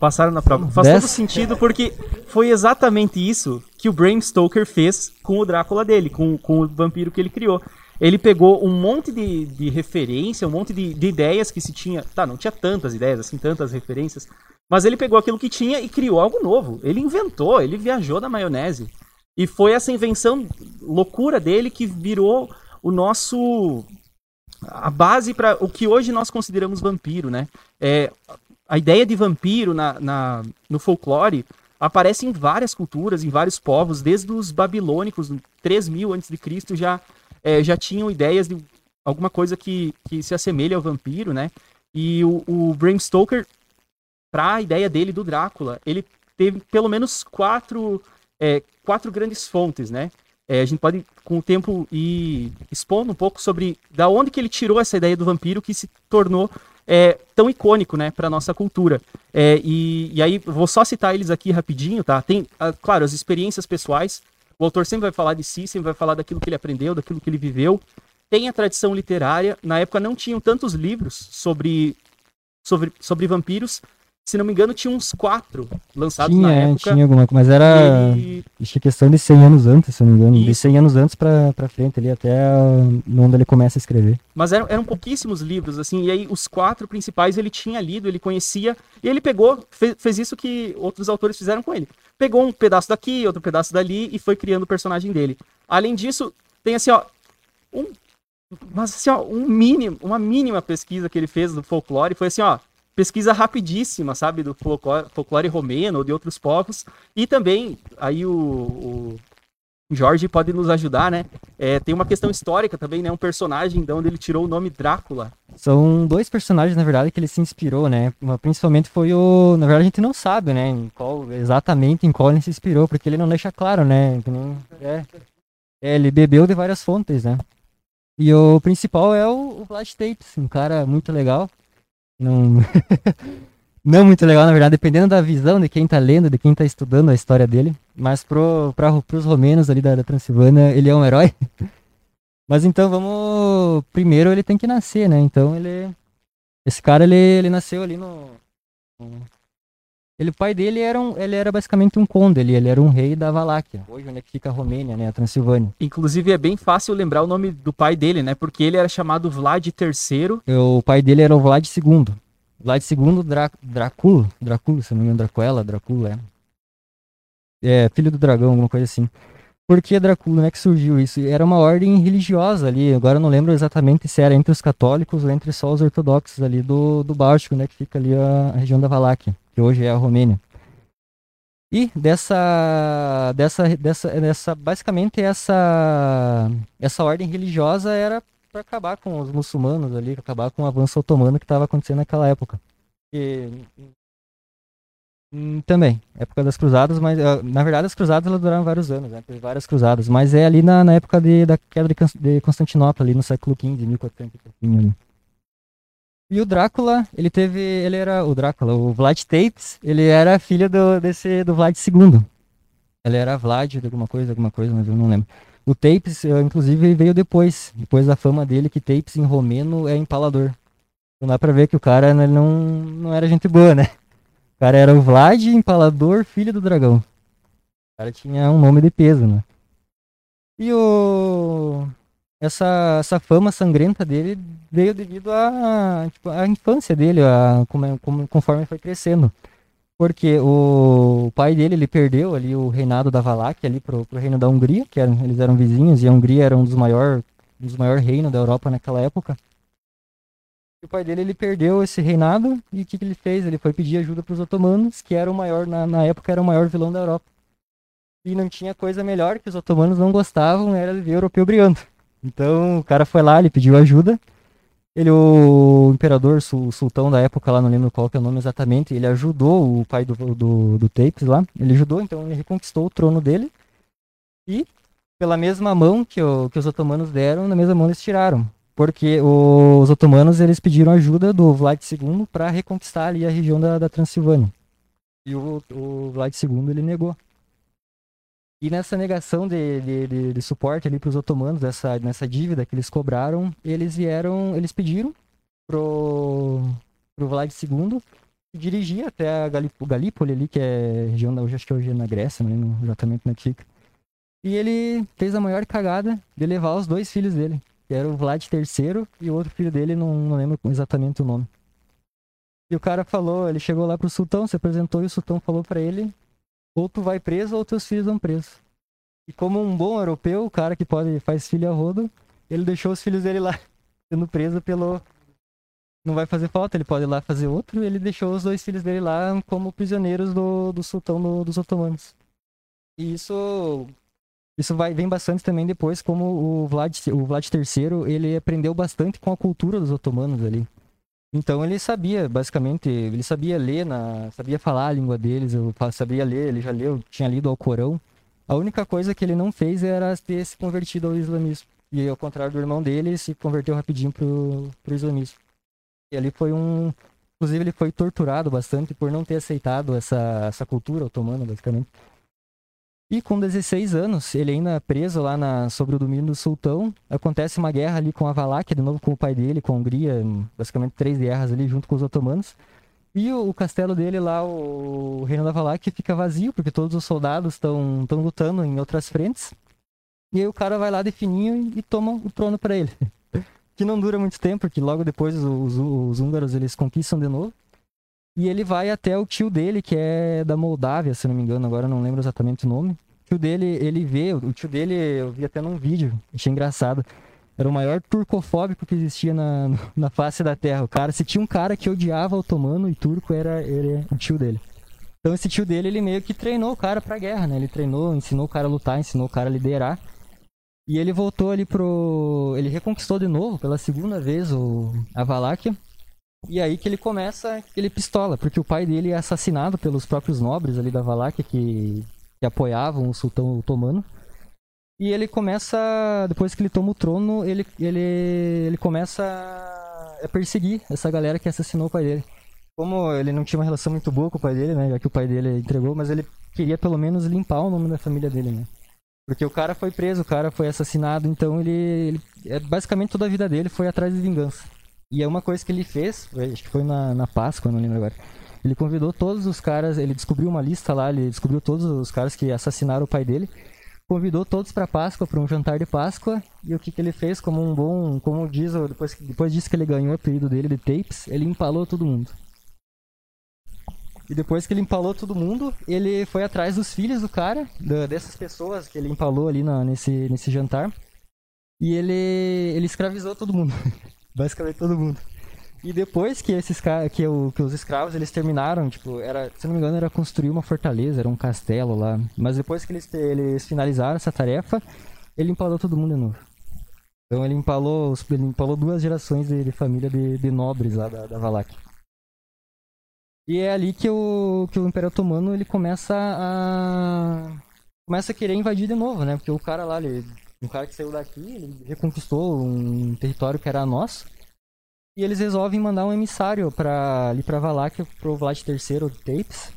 Passaram na prova. Faz todo sentido porque foi exatamente isso que o Bram Stoker fez com o Drácula dele, com, com o vampiro que ele criou. Ele pegou um monte de, de referência, um monte de, de ideias que se tinha. Tá, não tinha tantas ideias, assim, tantas referências. Mas ele pegou aquilo que tinha e criou algo novo. Ele inventou, ele viajou na maionese. E foi essa invenção loucura dele que virou o nosso a base para o que hoje nós consideramos vampiro, né? É, a ideia de vampiro na, na- no folclore aparece em várias culturas, em vários povos, desde os babilônicos, 3000 a.C., já, é, já tinham ideias de alguma coisa que, que se assemelha ao vampiro, né? E o, o Bram Stoker, para a ideia dele do Drácula, ele teve pelo menos quatro, é, quatro grandes fontes, né? É, a gente pode, com o tempo, ir expondo um pouco sobre da onde que ele tirou essa ideia do vampiro que se tornou é, tão icônico, né, para nossa cultura. É, e, e aí, vou só citar eles aqui rapidinho, tá? Tem, ah, claro, as experiências pessoais. O autor sempre vai falar de si, sempre vai falar daquilo que ele aprendeu, daquilo que ele viveu. Tem a tradição literária. Na época não tinham tantos livros sobre, sobre, sobre vampiros. Se não me engano, tinha uns quatro lançados tinha, na é, época. tinha alguma coisa, mas era. E- que questão de 100 anos antes, se não me engano. De Isso. 100 anos antes pra, pra frente ali, até onde ele começa a escrever. Mas eram, eram pouquíssimos livros, assim, e aí os quatro principais ele tinha lido, ele conhecia, e ele pegou, fe- fez isso que outros autores fizeram com ele. Pegou um pedaço daqui, outro pedaço dali, e foi criando o personagem dele. Além disso, tem assim, ó, um, mas assim, ó, um mínimo, uma mínima pesquisa que ele fez do folclore, foi assim, ó, pesquisa rapidíssima, sabe, do folclore, romeno ou de outros povos, e também, aí o, o Jorge pode nos ajudar, né, é, tem uma questão histórica também, né? Um personagem de onde ele tirou o nome Drácula. São dois personagens, na verdade, que ele se inspirou, né? Principalmente foi o. Na verdade, a gente não sabe, né? Em qual, exatamente em qual ele se inspirou, porque ele não deixa claro, né? É. É, ele bebeu de várias fontes, né? E o principal é o, o Vlad Tapes, um cara muito legal. Não. não muito legal, na verdade, dependendo da visão de quem tá lendo, de quem tá estudando a história dele. Mas pro, pra, pros romenos ali da, da Transilvânia, ele é um herói. Mas então vamos. Primeiro ele tem que nascer, né? Então ele. Esse cara ele, ele nasceu ali no. Ele, o pai dele era um, ele era basicamente um conde, ele, ele era um rei da Valáquia. Hoje onde é que fica a Romênia, né? A Transilvânia. Inclusive é bem fácil lembrar o nome do pai dele, né? Porque ele era chamado Vlad III. O pai dele era o Vlad II. Vlad II Drá, Dráculo, Dráculo, se não me engano, Dracuela, Drácula, é. É, filho do dragão, alguma coisa assim. Por que Drácula, como é que surgiu isso? Era uma ordem religiosa ali, agora eu não lembro exatamente se era entre os católicos ou entre só os ortodoxos ali do, do Báltico, né, que fica ali a, a região da Valáquia, que hoje é a Romênia. E dessa, dessa, dessa, dessa, basicamente essa, essa ordem religiosa era para acabar com os muçulmanos ali, acabar com o avanço otomano que estava acontecendo naquela época. E, também, época das cruzadas, mas ah, na verdade as cruzadas elas duraram vários anos, né? Teve várias cruzadas, mas é ali na, na época de, da queda de, Cons- de Constantinopla, ali no século XV, 1400 pouquinho ali. E o Drácula, ele teve, ele era, o Drácula, o Vlad Tapes, ele era filho do, desse, do Vlad II. Ele era Vlad de alguma coisa, alguma coisa, mas eu não lembro. O Tapes, eh, inclusive, veio depois, depois da fama dele, que Tapes em romeno é empalador. Então dá pra ver que o cara né, não, não era gente boa, né? O cara era o Vlad, empalador, filho do dragão. O cara tinha um nome de peso, né? E o... Essa, essa fama sangrenta dele veio devido à tipo, à infância dele, a, como, como, conforme foi crescendo. Porque o pai dele, ele perdeu ali o reinado da Valáquia ali pro, pro reino da Hungria, que eram, eles eram vizinhos, e a Hungria era um dos maiores um dos reinos da Europa naquela época. E o pai dele, ele perdeu esse reinado, e o que, que ele fez? Ele foi pedir ajuda para os otomanos, que era o maior, na, na época, era o maior vilão da Europa. E não tinha coisa melhor que os otomanos não gostavam, era ver o europeu brigando. Então o cara foi lá, ele pediu ajuda. Ele, o imperador, o sultão da época lá, não lembro qual que é o nome exatamente, ele ajudou o pai do, do, do Tapes lá. Ele ajudou, então ele reconquistou o trono dele. E pela mesma mão que, o, que os otomanos deram, na mesma mão eles tiraram. Porque os otomanos eles pediram ajuda do Vlad II para reconquistar ali a região da, da Transilvânia. E o, o Vlad II ele negou. E nessa negação de, de, de, de suporte ali para os otomanos, dessa, nessa dívida que eles cobraram, eles vieram, eles pediram pro, pro Vlad II dirigir até a Galip Galípoli ali, que é região da, acho que é hoje na Grécia, não lembro exatamente na Tica. E ele fez a maior cagada de levar os dois filhos dele, que era o Vlad III e o outro filho dele, não, não lembro exatamente o nome. E o cara falou, ele chegou lá pro sultão, se apresentou e o sultão falou para ele ou tu vai preso ou teus filhos vão presos. E como um bom europeu, o cara que pode faz filho a rodo, ele deixou os filhos dele lá, sendo preso pelo não vai fazer falta, ele pode ir lá fazer outro, ele deixou os dois filhos dele lá como prisioneiros do, do sultão do, dos otomanos. E isso isso vai vem bastante também depois como o Vlad o Vlad III, ele aprendeu bastante com a cultura dos otomanos ali. Então ele sabia, basicamente, ele sabia ler, na, sabia falar a língua deles, eu sabia ler, ele já leu, tinha lido ao Corão. A única coisa que ele não fez era ter se convertido ao islamismo. E ao contrário do irmão dele, ele se converteu rapidinho pro, pro islamismo. E ali foi um. Inclusive, ele foi torturado bastante por não ter aceitado essa, essa cultura otomana, basicamente. E com 16 anos, ele ainda preso lá na, sobre o domínio do sultão, acontece uma guerra ali com a Valáquia, de novo com o pai dele, com a Hungria, basicamente três guerras ali junto com os otomanos. E o, o castelo dele lá, o, o reino da Valáquia, fica vazio, porque todos os soldados estão lutando em outras frentes. E aí o cara vai lá de fininho e, e toma o trono para ele. que não dura muito tempo, porque logo depois os, os húngaros eles conquistam de novo. E ele vai até o tio dele, que é da Moldávia, se não me engano, agora não lembro exatamente o nome. O tio dele, ele vê, o tio dele, eu vi até num vídeo, achei engraçado. Era o maior turcofóbico que existia na, na face da Terra. O cara, se tinha um cara que odiava otomano e turco, era ele, o tio dele. Então esse tio dele, ele meio que treinou o cara pra guerra, né? Ele treinou, ensinou o cara a lutar, ensinou o cara a liderar. E ele voltou ali pro. Ele reconquistou de novo, pela segunda vez, o... a Valáquia. E aí que ele começa, ele pistola, porque o pai dele é assassinado pelos próprios nobres ali da Valáquia que, que apoiavam o sultão otomano. E ele começa, depois que ele toma o trono, ele, ele, ele começa a perseguir essa galera que assassinou o pai dele. Como ele não tinha uma relação muito boa com o pai dele, né, já que o pai dele entregou, mas ele queria pelo menos limpar o nome da família dele, né. Porque o cara foi preso, o cara foi assassinado, então ele, ele é, basicamente toda a vida dele foi atrás de vingança. E é uma coisa que ele fez, acho que foi na, na Páscoa, não lembro agora. Ele convidou todos os caras, ele descobriu uma lista lá, ele descobriu todos os caras que assassinaram o pai dele. Convidou todos para Páscoa, para um jantar de Páscoa. E o que, que ele fez, como um bom, como diz, depois, depois disso que ele ganhou o apelido dele de Tapes, ele empalou todo mundo. E depois que ele empalou todo mundo, ele foi atrás dos filhos do cara, dessas pessoas que ele empalou ali na, nesse, nesse jantar. E ele, ele escravizou todo mundo. basicamente todo mundo. E depois que esses que, o, que os escravos eles terminaram, tipo, era, se não me engano, era construir uma fortaleza, era um castelo lá. Mas depois que eles, eles finalizaram essa tarefa, ele empalou todo mundo de novo. Então ele empalou, ele empalou duas gerações de, de família de, de, nobres lá da, da Valáquia. E é ali que o, que o Império Otomano ele começa a começa a querer invadir de novo, né? Porque o cara lá, ele um cara que saiu daqui, ele reconquistou um território que era nosso. E eles resolvem mandar um emissário para ali para Valáquia, pro Vlad III Tapes,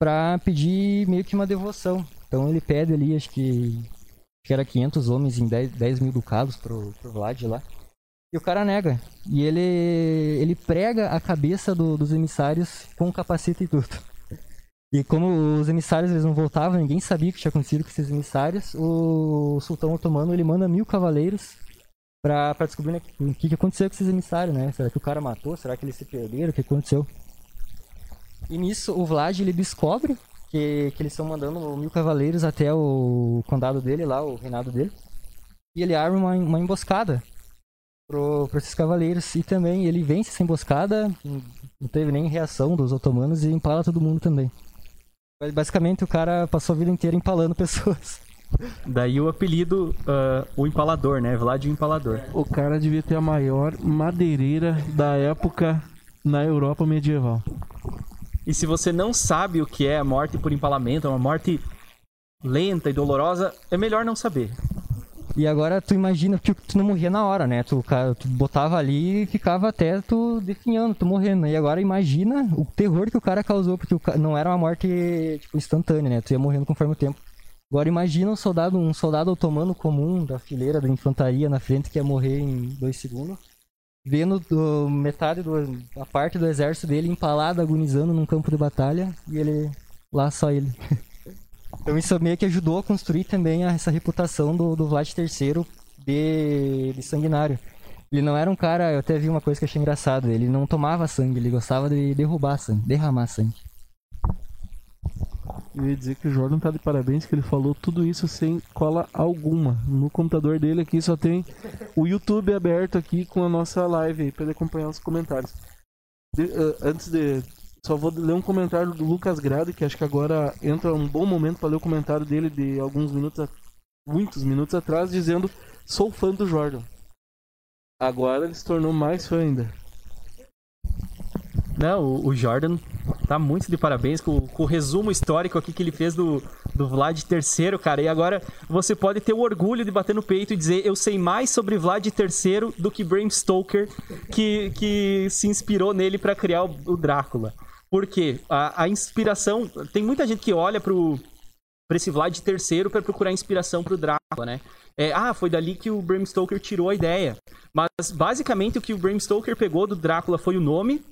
para pedir meio que uma devoção. Então ele pede ali, acho que, acho que era 500 homens em 10, 10 mil ducados pro, pro Vlad lá. E o cara nega. E ele, ele prega a cabeça do, dos emissários com capacete e tudo. E como os emissários eles não voltavam, ninguém sabia o que tinha acontecido com esses emissários, o sultão otomano ele manda mil cavaleiros pra, pra descobrir né, o que, que aconteceu com esses emissários, né? Será que o cara matou? Será que eles se perderam? O que aconteceu? E nisso o Vlad ele descobre que, que eles estão mandando mil cavaleiros até o condado dele lá, o reinado dele. E ele arma uma, uma emboscada para esses cavaleiros. E também ele vence essa emboscada, não teve nem reação dos otomanos e empala todo mundo também. Mas, Basicamente o cara passou a vida inteira empalando pessoas. Daí o apelido, ah, o empalador, né? Vlad o empalador. O cara devia ter a maior madeireira da época na Europa medieval. E se você não sabe o que é a morte por empalamento, é uma morte lenta e dolorosa, é melhor não saber. E agora tu imagina que tu não morria na hora, né? Tu, cara, tu botava ali e ficava até tu definhando, tu morrendo. E agora imagina o terror que o cara causou, porque ca- não era uma morte tipo, instantânea, né? Tu ia morrendo conforme o tempo. Agora imagina um soldado, um soldado otomano comum da fileira da infantaria na frente que ia morrer em dois segundos. Vendo do- metade do, a parte do exército dele empalado, agonizando num campo de batalha e ele lá só ele. Então isso meio que ajudou a construir também essa reputação do, do Vlad III de, de sanguinário. Ele não era um cara, eu até vi uma coisa que achei engraçado, ele não tomava sangue, ele gostava de derrubar sangue, derramar sangue. Eu ia dizer que o Jordan tá de parabéns, que ele falou tudo isso sem cola alguma. No computador dele aqui só tem o YouTube aberto aqui com a nossa live aí, pra ele acompanhar os comentários. De- eh, antes de. Só vou ler um comentário do Lucas Grado, que acho que agora entra um bom momento para ler o comentário dele de alguns minutos, a- muitos minutos atrás, dizendo: Sou fã do Jordan. Agora ele se tornou mais fã ainda. Não, o, Jordan tá muito de parabéns com, com o resumo histórico aqui que ele fez do, do Vlad III, cara. E agora você pode ter o orgulho de bater no peito e dizer: Eu sei mais sobre Vlad III do que Bram Stoker, que, que se inspirou nele pra criar o, o Drácula. Por quê? A, a inspiração. Tem muita gente que olha pro, pra esse Vlad III pra procurar inspiração pro Drácula, né? É, ah, foi dali que o Bram Stoker tirou a ideia. Mas basicamente o que o Bram Stoker pegou do Drácula foi o nome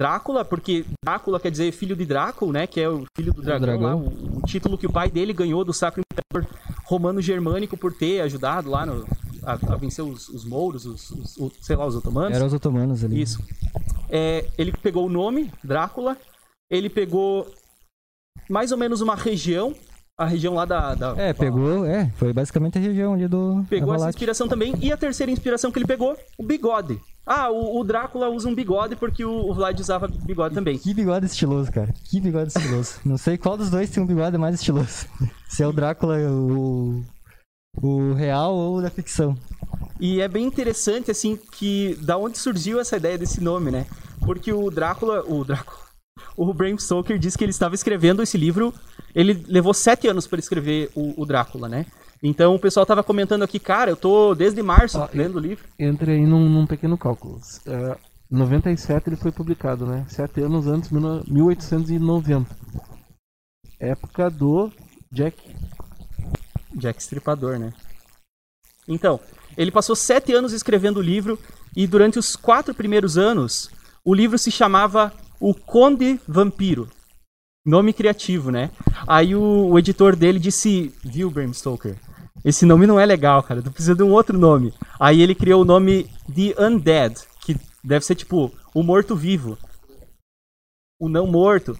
Drácula, porque Drácula quer dizer filho de Drácula, né? Que é o filho do dragão, dragão. lá, o, o título que o pai dele ganhou do Sacro Imperador Romano Germânico por ter ajudado lá no, a, a vencer os, os mouros, os, os- o- sei lá, os otomanos. Eram os otomanos ali. Isso. É, ele pegou o nome, Drácula, ele pegou mais ou menos uma região, a região lá da. da- É, pegou, é, foi basicamente a região ali do. Pegou essa inspiração também. E a terceira inspiração que ele pegou, o bigode. Ah, o, o Drácula usa um bigode porque o, o Vlad usava bigode também. Que bigode estiloso, cara. Que bigode estiloso. Não sei qual dos dois tem um bigode mais estiloso. Se é o Drácula, o, o real ou o da ficção. E é bem interessante, assim, que da onde surgiu essa ideia desse nome, né? Porque o Drácula, o Drácula, o Bram Stoker disse que ele estava escrevendo esse livro, ele levou sete anos para escrever o, o Drácula, né? Então o pessoal tava comentando aqui, cara, eu tô desde março Ah, lendo o livro. Entre aí num, num pequeno cálculo. É, 97 ele foi publicado, né? Sete anos antes, 1890. Época do Jack. Jack Stripador, né? Então, ele passou sete anos escrevendo o livro e durante os quatro primeiros anos, o livro se chamava O Conde Vampiro. Nome criativo, né? Aí o, o editor dele disse, viu, Bram Stoker, esse nome não é legal, cara, tu precisa de um outro nome. Aí ele criou o nome The Undead, que deve ser tipo o morto-vivo. O não morto.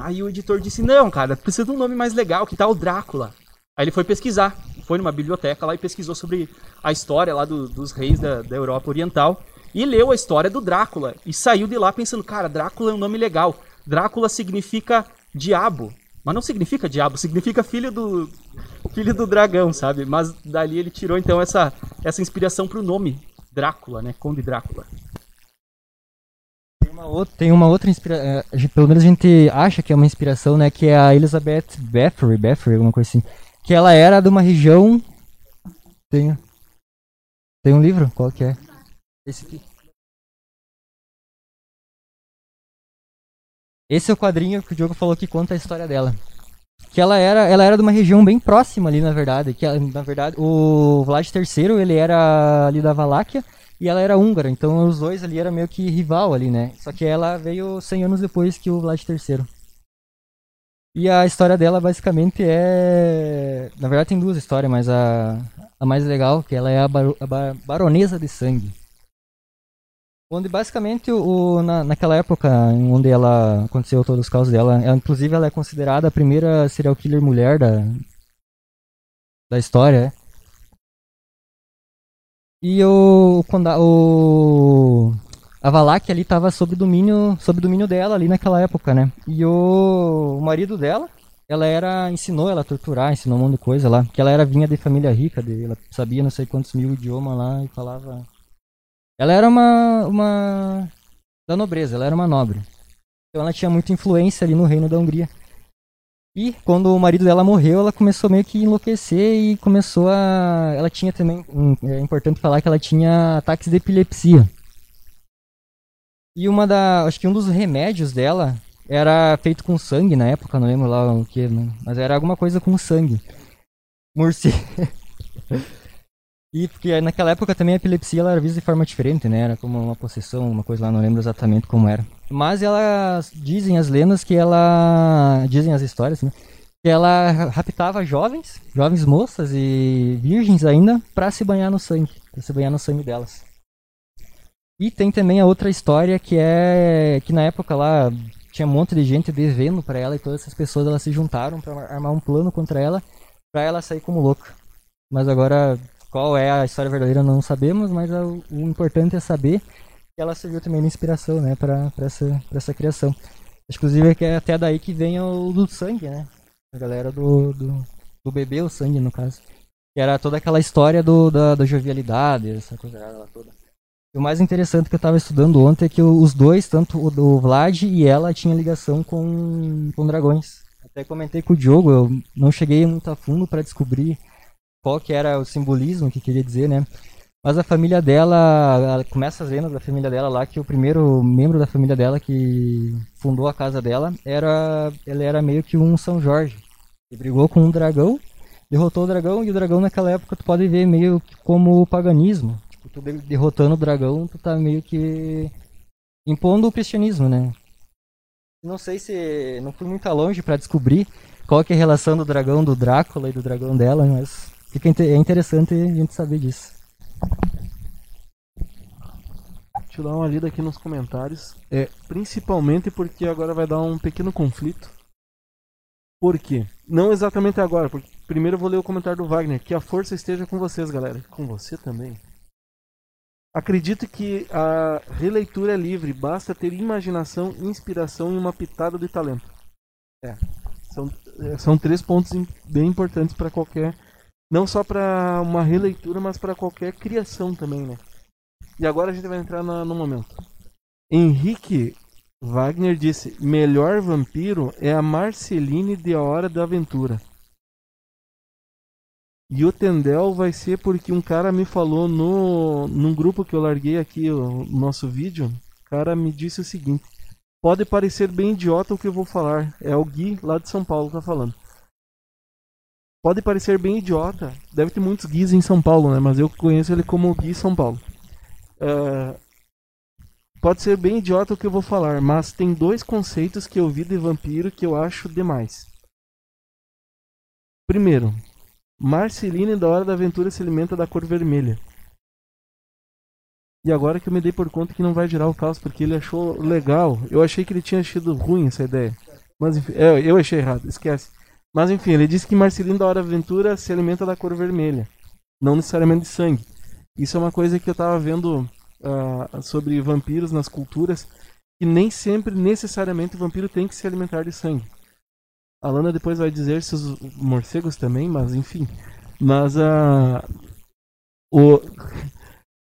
Aí o editor disse, não, cara, precisa de um nome mais legal, que tal o Drácula? Aí ele foi pesquisar, foi numa biblioteca lá e pesquisou sobre a história lá do- dos reis da, da Europa Oriental e leu a história do Drácula e saiu de lá pensando, cara, Drácula é um nome legal. Drácula significa diabo, mas não significa diabo, significa filho do filho do dragão, sabe? Mas dali ele tirou então essa essa inspiração pro nome Drácula, né? Conde Drácula. Tem uma outra, tem uma outra inspiração. pelo menos a gente acha que é uma inspiração, né? Que é a Elizabeth Bathory, Bathory, alguma coisa assim. Que ela era de uma região. Tem. Tem um livro? Qual que é? Esse aqui. Esse é o quadrinho que o Diogo falou que conta a história dela. Que ela era, ela era de uma região bem próxima ali, na verdade. Que na verdade, o Vlad III, ele era ali da Valáquia e ela era húngara, então os dois ali eram meio que rival ali, né? Só que ela veio 100 anos depois que o Vlad III. E a história dela basicamente é. Na verdade tem duas histórias, mas a, a mais legal, que ela é a, baro- a ba- baronesa de sangue. Onde basicamente o, o- na, naquela época onde ela aconteceu todos os casos dela, ela, inclusive ela é considerada a primeira serial killer mulher da, da história. é. E o, conda- o a Valak ali tava sob domínio, sob domínio dela ali naquela época, né? E o, o marido dela, ela era ensinou ela a torturar, ensinou um monte de coisa lá, que ela era vinha de família rica, de, ela sabia não sei quantos mil idiomas lá e falava. Ela era uma uma da nobreza, ela era uma nobre. Então ela tinha muita influência ali no reino da Hungria. E quando o marido dela morreu, ela começou meio que enlouquecer e começou a. Ela tinha também. É importante falar que ela tinha ataques de epilepsia. E uma da. Acho que um dos remédios dela era feito com sangue na época, não lembro lá o que, mas era alguma coisa com sangue. Morcego. e porque naquela época também a epilepsia ela era vista de forma diferente, né? Era como uma possessão, uma coisa lá, não lembro exatamente como era. Mas elas dizem as lendas que ela. Dizem as histórias, né? Que ela raptava jovens, jovens moças e virgens ainda, para se banhar no sangue. Pra se banhar no sangue delas. E tem também a outra história que é que na época lá tinha um monte de gente devendo para ela e todas essas pessoas elas se juntaram para armar um plano contra ela, para ela sair como louca. Mas agora qual é a história verdadeira não sabemos, mas o, o importante é saber que ela serviu também de inspiração, né, para essa pra essa criação. Inclusive é, é até daí que vem o do sangue, né? A galera do, do, do bebê, o sangue no caso. Que era toda aquela história do, da, da jovialidade, essa coisa toda. E o mais interessante que eu estava estudando ontem é que os dois, tanto o Vlad e ela, tinham ligação com, com dragões. Até comentei com o Diogo, eu não cheguei muito a fundo para descobrir qual que era o simbolismo que queria dizer, né? Mas a família dela, começa as lendas da família dela lá, que o primeiro membro da família dela que fundou a casa dela, era ele era meio que um São Jorge. Ele brigou com um dragão, derrotou o dragão, e o dragão naquela época tu pode ver meio como o paganismo tu derrotando o dragão, tu tá meio que impondo o cristianismo, né? Não sei se não fui muito longe para descobrir qual que é a relação do dragão do Drácula e do dragão dela, mas fica é interessante a gente saber disso. Deixa eu dar uma lida aqui nos comentários. É, principalmente porque agora vai dar um pequeno conflito. Por quê? Não exatamente agora, porque primeiro eu vou ler o comentário do Wagner. Que a força esteja com vocês, galera. Com você também. Acredito que a releitura é livre, basta ter imaginação, inspiração e uma pitada de talento. É, são, é, são três pontos bem importantes para qualquer. Não só para uma releitura, mas para qualquer criação também, né? E agora a gente vai entrar na, no momento. Henrique Wagner disse: Melhor vampiro é a Marceline de A Hora da Aventura. E o Tendel vai ser porque um cara me falou no num grupo que eu larguei aqui o nosso vídeo. O cara me disse o seguinte: Pode parecer bem idiota o que eu vou falar. É o Gui lá de São Paulo tá falando. Pode parecer bem idiota. Deve ter muitos Guis em São Paulo, né? Mas eu conheço ele como Gui São Paulo. Uh, pode ser bem idiota o que eu vou falar, mas tem dois conceitos que eu vi de vampiro que eu acho demais. Primeiro, Marceline da Hora da Aventura se alimenta da cor vermelha. E agora que eu me dei por conta que não vai girar o caos, porque ele achou legal. Eu achei que ele tinha achado ruim essa ideia. Mas enfim, é, eu achei errado, esquece. Mas enfim, ele disse que Marceline da Hora da Aventura se alimenta da cor vermelha. Não necessariamente de sangue. Isso é uma coisa que eu tava vendo uh, sobre vampiros nas culturas. Que nem sempre, necessariamente, o vampiro tem que se alimentar de sangue. A Lana depois vai dizer se os morcegos também, mas enfim. Mas a. O,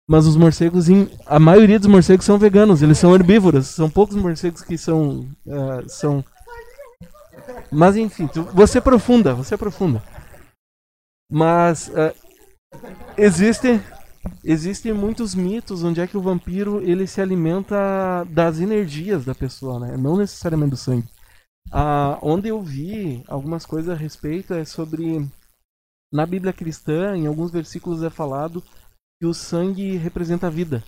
mas os morcegos, a maioria dos morcegos são veganos, eles são herbívoros. São poucos morcegos que são. Uh, são... Mas enfim, tu, você aprofunda, você aprofunda. Mas uh, existem existem muitos mitos onde é que o vampiro ele se alimenta das energias da pessoa, né? Não necessariamente do sangue. Ah, onde eu vi algumas coisas a respeito é sobre. Na Bíblia cristã, em alguns versículos é falado que o sangue representa a vida.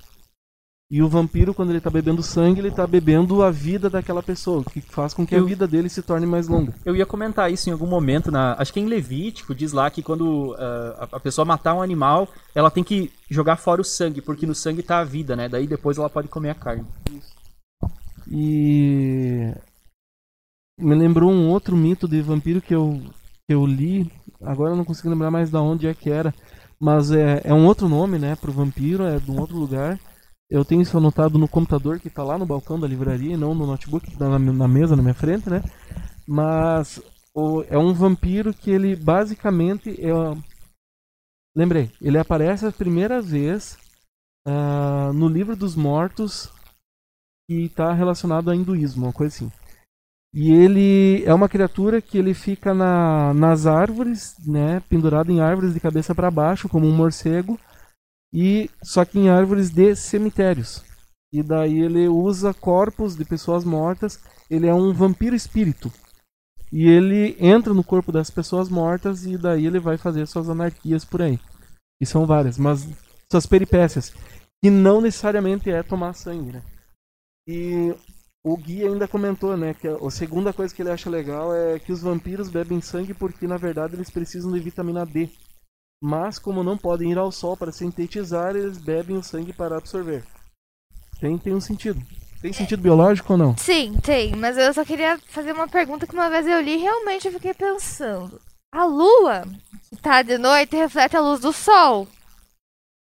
E o vampiro, quando ele está bebendo sangue, ele está bebendo a vida daquela pessoa, que faz com que eu, a vida dele se torne mais longa. Eu ia comentar isso em algum momento, na, acho que em Levítico, diz lá que quando uh, a, pessoa matar um animal, ela tem que jogar fora o sangue, porque no sangue está a vida, né? Daí depois ela pode comer a carne. E me lembrou um outro mito de vampiro que eu, que eu li, agora eu não consigo lembrar mais da onde é que era, mas é, é um outro nome, né, pro vampiro, é de um outro lugar. Eu tenho isso anotado no computador que tá lá no balcão da livraria e não no notebook que tá na, na mesa na minha frente, né? Mas o- é um vampiro que ele basicamente é. Lembrei, ele aparece a primeira vez ah, no livro dos mortos que está relacionado ao hinduísmo, uma coisa assim. E ele é uma criatura que ele fica na, nas árvores, né, pendurado em árvores de cabeça para baixo, como um morcego, e só que em árvores de cemitérios. E daí ele usa corpos de pessoas mortas. Ele é um vampiro espírito. E ele entra no corpo das pessoas mortas e daí ele vai fazer suas anarquias por aí. E são várias, mas suas peripécias. Que não necessariamente é tomar sangue, né? E o Gui ainda comentou, né, que a segunda coisa que ele acha legal é que os vampiros bebem sangue porque na verdade eles precisam de vitamina D. Mas como não podem ir ao sol para sintetizar, eles bebem o sangue para absorver. Tem, tem um sentido. Tem sentido biológico ou não? Sim, tem, mas eu só queria fazer uma pergunta que uma vez eu li e realmente eu fiquei pensando. A lua, que tá de noite, reflete a luz do sol.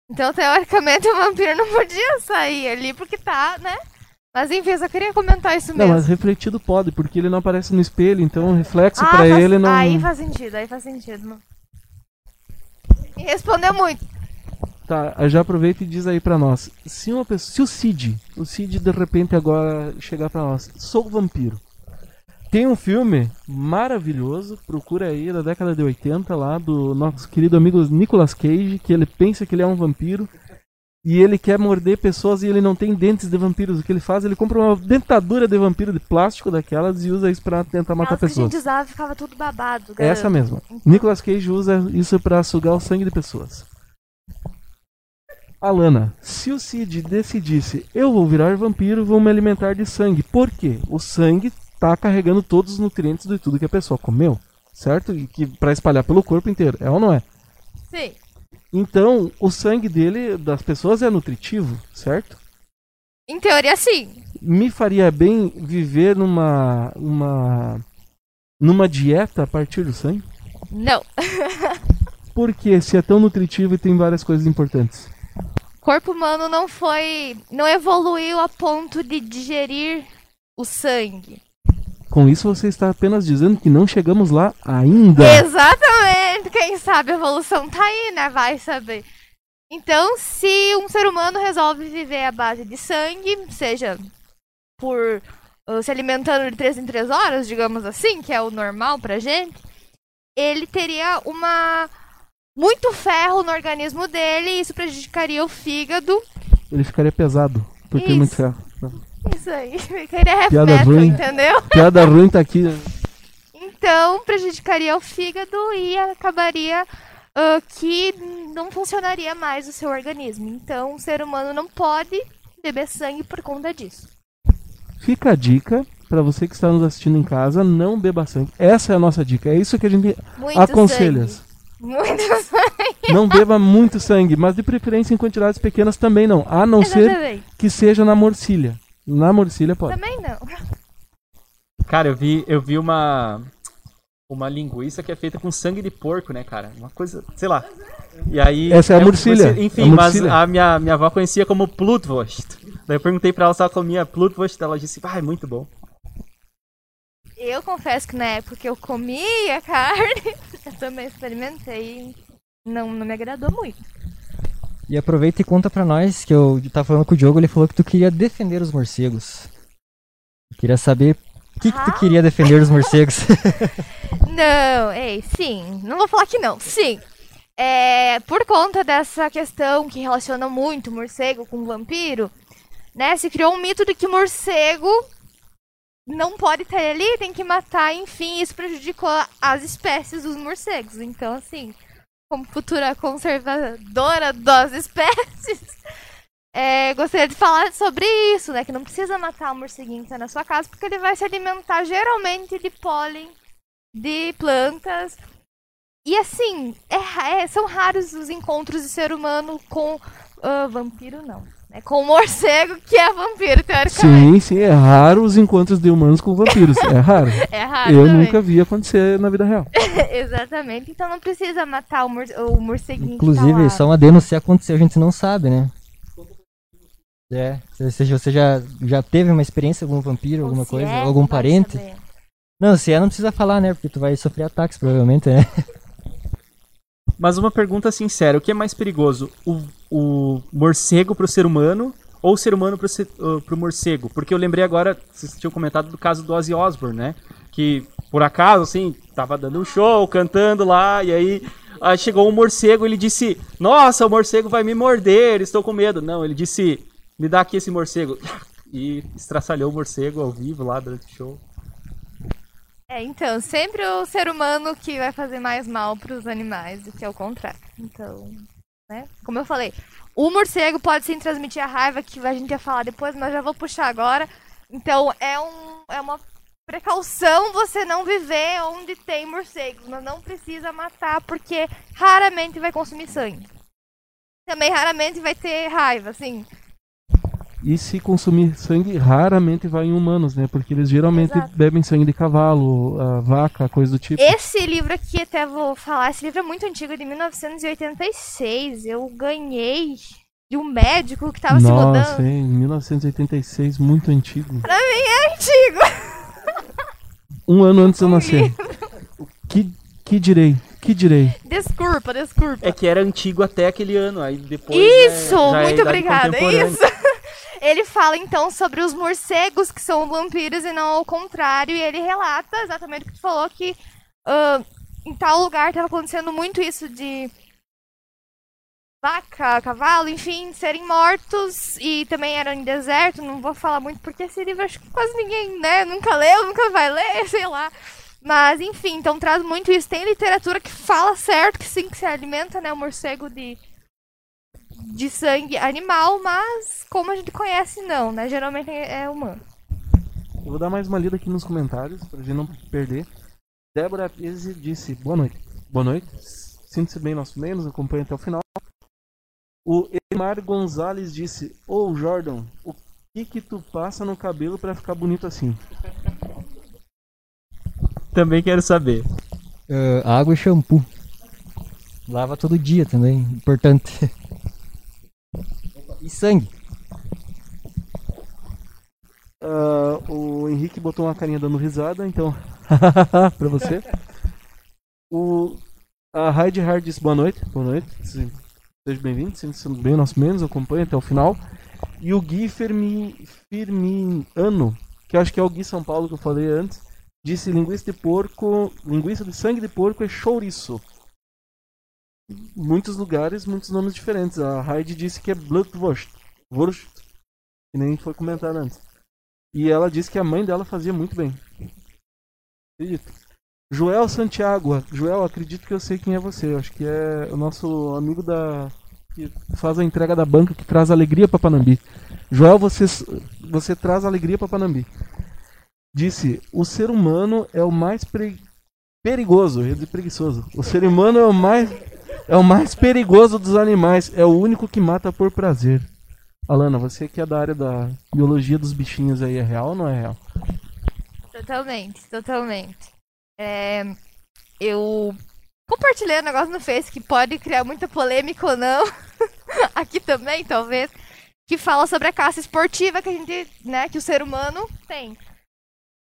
Então, teoricamente, o vampiro não podia sair ali porque tá, né? Mas enfim, eu só queria comentar isso Não, mesmo. mas refletido pode, porque ele não aparece no espelho, então o reflexo Ah, pra faz- ele não. Aí faz sentido, aí faz sentido. E respondeu muito. Tá, já aproveita e diz aí pra nós. Se uma pessoa, se o Cid, o Cid de repente agora chegar pra nós, sou vampiro. Tem um filme maravilhoso, procura aí da década de 80 lá do nosso querido amigo Nicolas Cage, que ele pensa que ele é um vampiro e ele quer morder pessoas e ele não tem dentes de vampiros. O que ele faz? Ele compra uma dentadura de vampiro de plástico daquelas e usa isso pra tentar matar Aquelas que a pessoas. gente usava ficava tudo babado. Essa garanto. mesma. Nicolas Cage usa isso pra sugar o sangue de pessoas. Alana, se o Cid decidisse, eu vou virar vampiro, vou me alimentar de sangue. Por quê? O sangue tá carregando todos os nutrientes de tudo que a pessoa comeu, certo? E que para espalhar pelo corpo inteiro, é ou não é? Sim. Então, o sangue dele das pessoas é nutritivo, certo? Em teoria, sim. Me faria bem viver numa uma numa dieta a partir do sangue? Não. Porque se é tão nutritivo e tem várias coisas importantes. O corpo humano não foi. não evoluiu a ponto de digerir o sangue. Com isso você está apenas dizendo que não chegamos lá ainda. Exatamente! Quem sabe a evolução tá aí, né? Vai saber. Então, se um ser humano resolve viver à base de sangue, seja por uh, se alimentando de 3 em 3 horas, digamos assim, que é o normal pra gente, ele teria uma. muito ferro no organismo dele e isso prejudicaria o fígado. Ele ficaria pesado. Porque muito Isso. ferro. Isso aí, ficaria Piada ruim. entendeu? Piada ruim tá aqui. Então, prejudicaria o fígado e acabaria ah, que não funcionaria mais o seu organismo. Então, o ser humano não pode beber sangue por conta disso. Fica a dica pra você que está nos assistindo em casa, não beba sangue. Essa é a nossa dica. É isso que a gente Muito aconselha. sangue. Muito sangue. Não beba muito sangue, mas de preferência em quantidades pequenas também não. A não ser Exatamente. que seja na morcilha. Na morcilha pode. Também não. Cara, eu vi, eu vi uma uma linguiça que é feita com sangue de porco, né, cara? Uma coisa, sei lá. E aí Essa é a murcilha, você- enfim, a mas a minha minha avó conhecia como Plutwurst. Daí eu perguntei pra ela se ela comia Plutwurst, ela disse: "Ah, é muito bom". Eu confesso que na época que eu comia carne, eu também experimentei. Não, não me agradou muito. E aproveita e conta pra nós que eu tava falando com o Diogo, ele falou que tu queria defender os morcegos. Eu queria saber o que, que tu Ah. queria defender dos morcegos. Não, ei, sim. Não vou falar que não. Sim. É, por conta dessa questão que relaciona muito morcego com vampiro, né? Se criou um mito de que o morcego não pode estar ali, tem que matar, enfim, isso prejudicou as espécies dos morcegos. Então, assim, como futura conservadora das espécies, é, gostaria de falar sobre isso, né? Que não precisa matar o morceguinho que tá na sua casa, porque ele vai se alimentar geralmente de pólen de plantas. E assim, é é- são raros os encontros de ser humano com ah, vampiro, não. É com morcego, que é vampiro, teoricamente. Sim, sim, é raro os encontros de humanos com vampiros. É raro. É raro Eu também. nunca vi acontecer na vida real. Exatamente. Então não precisa matar o, mor o morceguinho que Inclusive, tá lá. só uma adendo, se acontecer, a gente não sabe, né? É, ou seja, você já, já teve uma experiência com algum vampiro, Ou alguma se coisa? é, algum parente? saber. Não, se é, não precisa falar, né? Porque tu vai sofrer ataques, provavelmente, né? Mas uma pergunta sincera, o que é mais perigoso? O, o morcego pro ser humano ou o ser humano pro, se- uh, morcego? Porque eu lembrei agora, vocês tinham comentado do caso do Ozzy Osbourne, né? Que por acaso, assim, tava dando um show, cantando lá, e aí chegou um morcego ele disse: Nossa, o morcego vai me morder, estou com medo. Não, ele disse: Me dá aqui esse morcego. E estraçalhou o morcego ao vivo lá durante o show. É, então, sempre o ser humano que vai fazer mais mal pros animais do que o contrário. Então, né? Como eu falei, o morcego pode sim transmitir a raiva que a gente ia falar depois, mas já vou puxar agora. Então, é, um, é uma precaução você não viver onde tem morcegos, mas não precisa matar, porque raramente vai consumir sangue. Também raramente vai ter raiva, assim. E se consumir sangue, raramente vai em humanos, né? Porque eles geralmente Exato. bebem sangue de cavalo, vaca, coisa do tipo. Esse livro aqui, até vou falar, esse livro é muito antigo, é de 1986. Eu ganhei de um médico que tava se Nossa, mudando. hein? 1986, muito antigo. Antigo! Um ano antes de eu nascer. O que, que direi? Que direi? Desculpa, desculpa. É que era antigo até aquele ano, aí depois. Isso, né, já é muito idade obrigada, contemporânea. isso. Ele fala então sobre os morcegos que são vampiros e não ao contrário, e ele relata exatamente o que tu falou que ah, em tal lugar estava acontecendo muito isso de vaca, cavalo, enfim, serem mortos e também eram em deserto, não vou falar muito porque esse livro acho que quase ninguém, né, nunca leu, nunca vai ler, sei lá. Mas enfim, então traz muito isso. Tem literatura que fala certo que sim, que se alimenta, né, o morcego de de sangue animal, mas como a gente conhece, não, né? Geralmente é humano. Eu vou dar mais uma lida aqui nos comentários, pra gente não perder. Débora Pese disse, boa noite. Boa noite. Sinta-se bem nosso meio, nos acompanhe até o final. O Emar Gonzalez disse, ô Jordan, o que que tu passa no cabelo pra ficar bonito assim? Também quero saber. Ah, água e shampoo. Lava todo dia também, importante. E sangue. Ah, o Henrique botou uma carinha dando risada, então. pra você. O, a Heidi Hard disse boa noite. Boa noite. se- Seja bem-vindo, sinta-se bem nosso menos, acompanhe até o final. E o Gui Fermi, que acho que é o Gui São Paulo que eu falei antes, disse linguiça de porco. Linguiça de sangue de porco é chouriço. Muitos lugares, muitos nomes diferentes. A Heidi disse que é Blutwurst. Wurst, que nem foi comentado antes. E ela disse que a mãe dela fazia muito bem. Acredito. Joel Santiago. Joel, acredito que eu sei quem é você. Acho que é o nosso amigo da. que faz a entrega da banca que traz alegria para Panambi. Joel, você, você traz alegria para Panambi. Disse: o ser humano é o mais pre- perigoso, eu ia dizer preguiçoso. O ser humano é o mais. É o mais perigoso dos animais. É o único que mata por prazer. Alana, você que é da área da biologia dos bichinhos aí, é real ou não é real? Totalmente, totalmente. É, eu compartilhei um negócio no Face que pode criar muita polêmica ou não. Aqui também, talvez. Que fala sobre a caça esportiva que a gente, né, que o ser humano tem.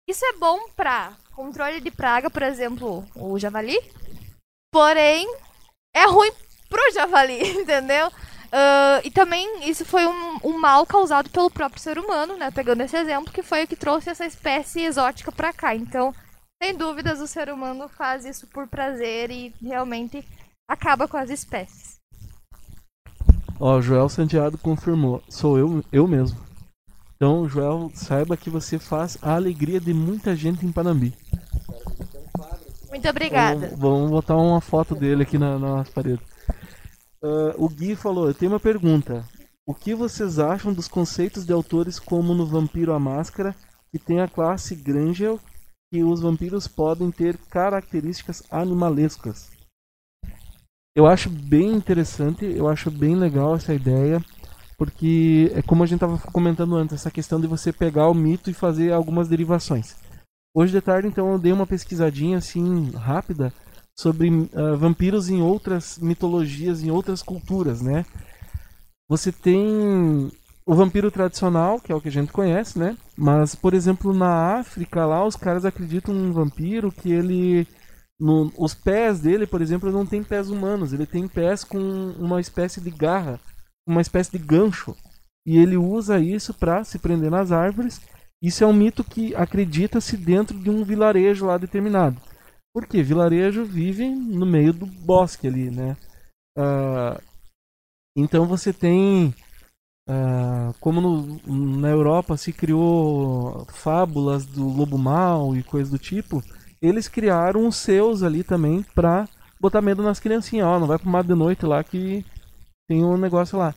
Isso é bom pra controle de praga, por exemplo, o javali. Porém, é ruim pro javali, entendeu? Ah, e também isso foi um, um mal causado pelo próprio ser humano, né? Pegando esse exemplo, que foi o que trouxe essa espécie exótica pra cá. Então, sem dúvidas, o ser humano faz isso por prazer e realmente acaba com as espécies. Ó, Joel Santiago confirmou. Sou eu, eu mesmo. Então, Joel, saiba que você faz a alegria de muita gente em Panambi. Muito obrigada. Vamos, vamos botar uma foto dele aqui na, na parede. Ah, o Gui falou: Eu tenho uma pergunta. O que vocês acham dos conceitos de autores como no Vampiro a Máscara, que tem a classe Grangel, que os vampiros podem ter características animalescas? Eu acho bem interessante, eu acho bem legal essa ideia, porque é como a gente estava comentando antes, essa questão de você pegar o mito e fazer algumas derivações. Hoje de tarde, então, eu dei uma pesquisadinha assim rápida sobre ah, vampiros em outras mitologias, em outras culturas, né? Você tem o vampiro tradicional, que é o que a gente conhece, né? Mas, por exemplo, na África, lá os caras acreditam num vampiro que ele. No, os pés dele, por exemplo, não tem pés humanos, ele tem pés com uma espécie de garra, uma espécie de gancho. E ele usa isso para se prender nas árvores. Isso é um mito que acredita-se dentro de um vilarejo lá determinado. Porque vilarejo vive no meio do bosque ali, né? Uh, então você tem Uh, como no, na Europa se criou fábulas do lobo mau e coisas do tipo, eles criaram os seus ali também pra botar medo nas criancinhas. Ó, não vai pro mato de noite lá que tem um negócio lá.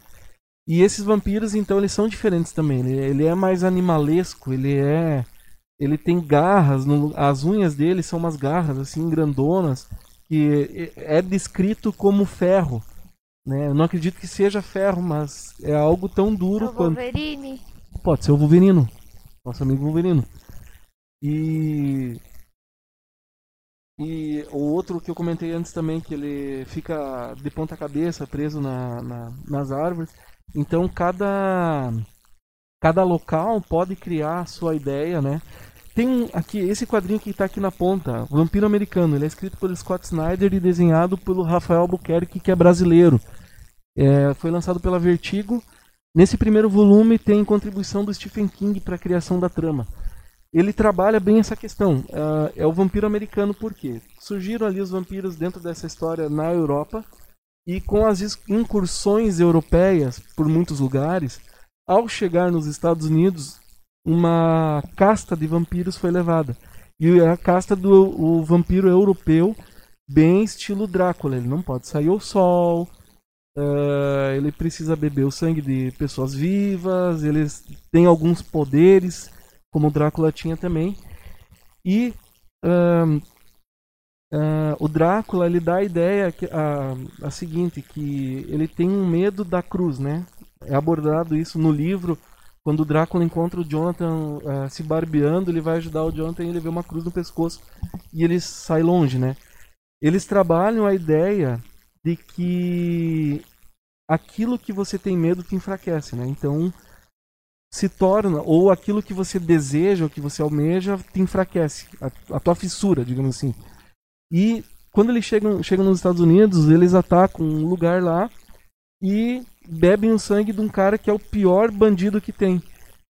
E esses vampiros, então, eles são diferentes também. Ele, ele é mais animalesco, ele é. Ele tem garras, no, as unhas dele são umas garras assim grandonas, que é, é descrito como ferro. Né? Eu não acredito que seja ferro, mas é algo tão duro É o quanto. Wolverine. Pode ser o Wolverino. Nosso amigo Wolverino. E. E o outro que eu comentei antes também, que ele fica de ponta cabeça, preso na, na- nas árvores. Então cada. Cada local pode criar a sua ideia, né? Tem aqui, esse quadrinho que está aqui na ponta, Vampiro Americano. Ele é escrito pelo Scott Snyder e desenhado pelo Rafael Albuquerque, que é brasileiro. É, foi lançado pela Vertigo. Nesse primeiro volume tem contribuição do Stephen King para a criação da trama. Ele trabalha bem essa questão. Ah, é o vampiro americano por quê? Surgiram ali os vampiros dentro dessa história na Europa e com as incursões europeias por muitos lugares, ao chegar nos Estados Unidos, uma casta de vampiros foi levada. E é a casta do vampiro europeu, bem estilo Drácula. Ele não pode sair ao sol, ah, ele precisa beber o sangue de pessoas vivas, eles têm alguns poderes, como Drácula tinha também. E ahn, ah, o Drácula ele dá a ideia que, a, a seguinte, que ele tem um medo da cruz, né? É abordado isso no livro. Quando o Drácula encontra o Jonathan ah, se barbeando, ele vai ajudar o Jonathan e ele vê uma cruz no pescoço e ele sai longe, né? Eles trabalham a ideia de que aquilo que você tem medo te enfraquece, né? Então se torna ou aquilo que você deseja, ou que você almeja, te enfraquece, a, a tua fissura, digamos assim. E quando eles chegam, chegam nos Estados Unidos, eles atacam um lugar lá e bebem o sangue de um cara que é o pior bandido que tem.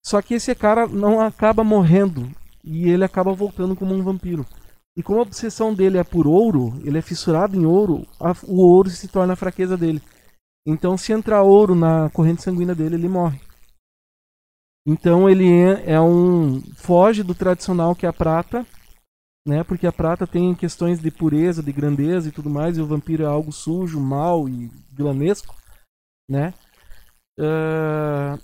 Só que esse cara não acaba morrendo e ele acaba voltando como um vampiro. E como a obsessão dele é por ouro, ele é fissurado em ouro, a- o ouro se torna a fraqueza dele. Então, se entrar ouro na corrente sanguínea dele, ele morre. Então, ele é, é um. foge do tradicional que é a prata, né? Porque a prata tem questões de pureza, de grandeza e tudo mais, e o vampiro é algo sujo, mau e vilanesco, né? Ah,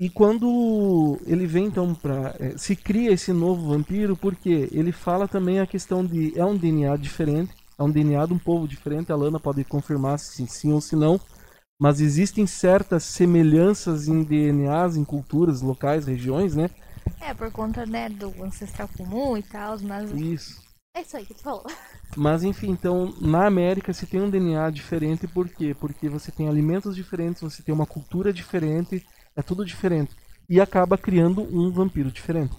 e quando ele vem então para se cria esse novo vampiro, porque ele fala também a questão de é um DNA diferente, é um DNA de um povo diferente. A Lana pode confirmar se sim ou se não, mas existem certas semelhanças em DNAs, em culturas locais, regiões, né? É, por conta, né, do ancestral comum e tal, mas. Isso. É isso aí que tu falou. Mas enfim, então na América se tem um DNA diferente, por quê? Porque você tem alimentos diferentes, você tem uma cultura diferente, é tudo diferente. E acaba criando um vampiro diferente.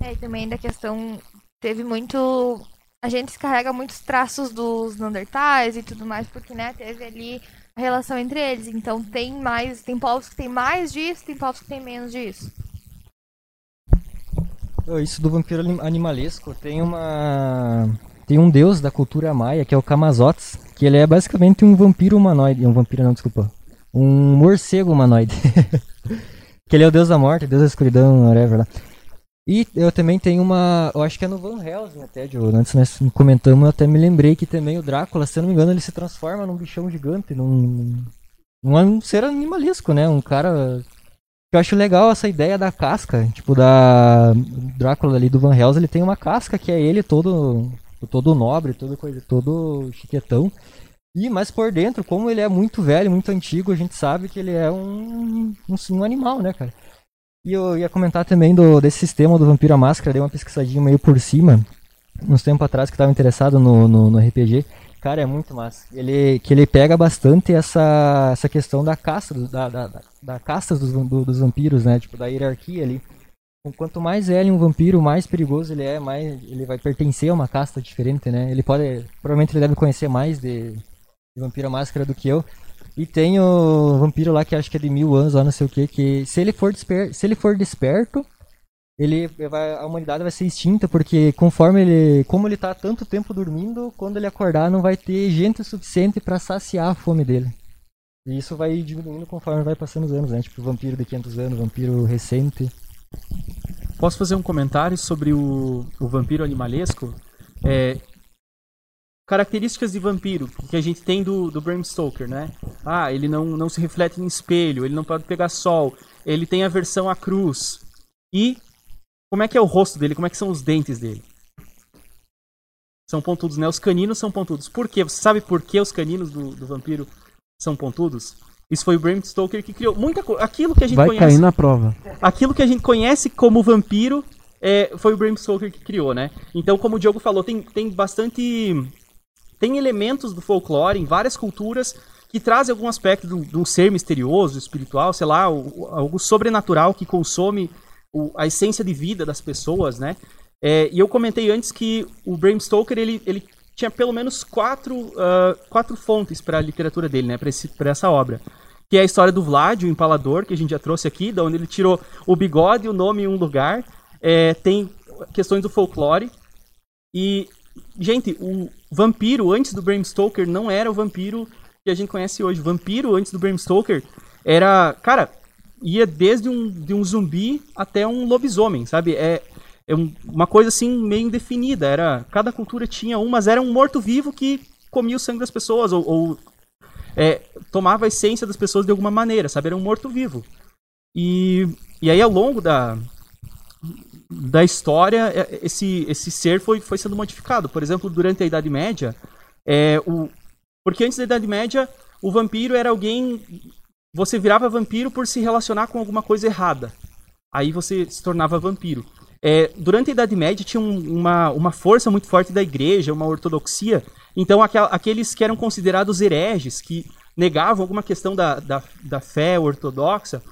É, e também da questão. Teve muito. A gente carrega muitos traços dos Neandertais e tudo mais, porque, né, teve ali a relação entre eles. Então tem mais. Tem povos que tem mais disso, tem povos que tem menos disso. Isso do vampiro anim- animalesco tem uma. Tem um deus da cultura maia que é o Kamazotes, que ele é basicamente um vampiro humanoide. Um vampiro não, desculpa. Um morcego humanoide. que ele é o deus da morte, deus da escuridão, whatever lá. E eu também tenho uma. Eu acho que é no Van Helsing até, Joe. Antes nós comentamos, eu até me lembrei que também o Drácula, se eu não me engano, ele se transforma num bichão gigante, num. num ser animalesco, né? Um cara eu acho legal essa ideia da casca, tipo da Drácula ali do Van Helsing, ele tem uma casca que é ele todo todo nobre, todo coisa, todo chiquetão. E mas por dentro, como ele é muito velho, muito antigo, a gente sabe que ele é um um, um animal, né, cara? E eu ia comentar também do desse sistema do Vampiro à Máscara, dei uma pesquisadinha meio por cima, uns tempos atrás que estava interessado no, no, no RPG, Cara, é muito massa. Ele, que ele pega bastante essa, essa questão da do- da, da, da, casta dos, do- dos vampiros, né? Tipo, da hierarquia ali. Quanto mais velho um vampiro, mais perigoso ele é, mais ele vai pertencer a uma casta diferente, né? Ele pode, provavelmente ele deve conhecer mais de, de Vampiro Máscara do que eu. E tem o vampiro lá que acho que é de mil anos, lá não sei o que, que se ele for, desper, se ele for desperto, ele vai, a humanidade vai ser extinta, porque conforme ele, como ele tá tanto tempo dormindo, quando ele acordar não vai ter gente suficiente para saciar a fome dele. E isso vai diminuindo conforme vai passando os anos, né? Tipo, vampiro de 500 anos, vampiro recente. Posso fazer um comentário sobre o, o vampiro animalesco? É, características de vampiro que a gente tem do, do Bram Stoker, né? Ah, ele não, não se reflete em espelho, ele não pode pegar sol, ele tem aversão à cruz. E como é que é o rosto dele? Como é que são os dentes dele? São pontudos, né? Os caninos são pontudos. Por quê? Você sabe por que os caninos do, do vampiro são pontudos? Isso foi o Bram Stoker que criou muita coisa. Aquilo que a gente Vai conhece cair na prova. aquilo que a gente conhece como vampiro é, foi o Bram Stoker que criou, né? Então, como o Diogo falou, tem, tem bastante. Tem elementos do folclore em várias culturas que trazem algum aspecto de um, de um ser misterioso, espiritual, sei lá, algo sobrenatural que consome o- a essência de vida das pessoas, né? É, e eu comentei antes que o Bram Stoker ele, ele tinha pelo menos quatro, ah, quatro fontes para a literatura dele, né? Para essa obra que é a história do Vlad, o empalador, que a gente já trouxe aqui, da onde ele tirou o bigode e o nome em um lugar. É, tem questões do folclore. E, gente, o vampiro antes do Bram Stoker não era o vampiro que a gente conhece hoje. O vampiro antes do Bram Stoker era, cara, ia desde um, de um zumbi até um lobisomem, sabe? É, é um- uma coisa assim meio indefinida. Era, cada cultura tinha um, mas era um morto-vivo que comia o sangue das pessoas ou, ou é, tomava a essência das pessoas de alguma maneira, sabe? Era um morto-vivo. E, e aí, ao longo da, da história, é, esse, esse ser foi, foi sendo modificado. Por exemplo, durante a Idade Média, é, o, porque antes da Idade Média, o vampiro era alguém. Você virava vampiro por se relacionar com alguma coisa errada. Aí você se tornava vampiro. É, durante a Idade Média tinha um- uma, uma força muito forte da igreja, uma ortodoxia. Então, aquel- aqueles que eram considerados hereges, que negavam alguma questão da, da, da fé ortodoxa,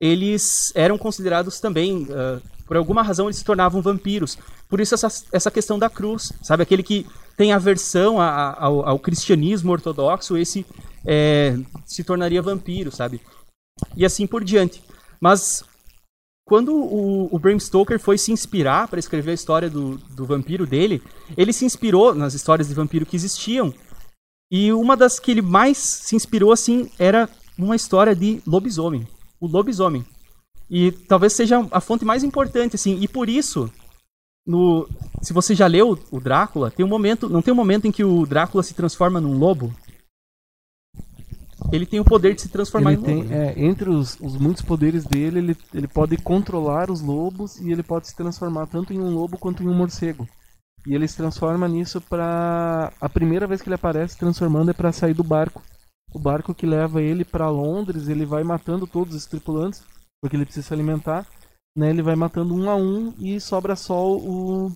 eles eram considerados também, ah, por alguma razão, eles se tornavam vampiros. Por isso, essa, essa questão da cruz, sabe? Aquele que tem aversão a- a- ao, ao cristianismo ortodoxo, esse é, se tornaria vampiro, sabe? E assim por diante. Mas quando o, o Bram Stoker foi se inspirar para escrever a história do, do vampiro dele, ele se inspirou nas histórias de vampiro que existiam. E uma das que ele mais se inspirou, assim, era uma história de lobisomem. O lobisomem. E talvez seja a fonte mais importante, assim. E por isso, no, se você já leu o Drácula, tem um momento, não tem um momento em que o Drácula se transforma num lobo? Ele tem o poder de se transformar Ele em tem, né? é, entre os, os muitos poderes dele, ele, ele pode controlar os lobos e ele pode se transformar tanto em um lobo quanto em um morcego. E ele se transforma nisso pra. A primeira vez que ele aparece transformando é pra sair do barco. O barco que leva ele pra Londres, ele vai matando todos os tripulantes, porque ele precisa se alimentar. Né? Ele vai matando um a um e sobra só o.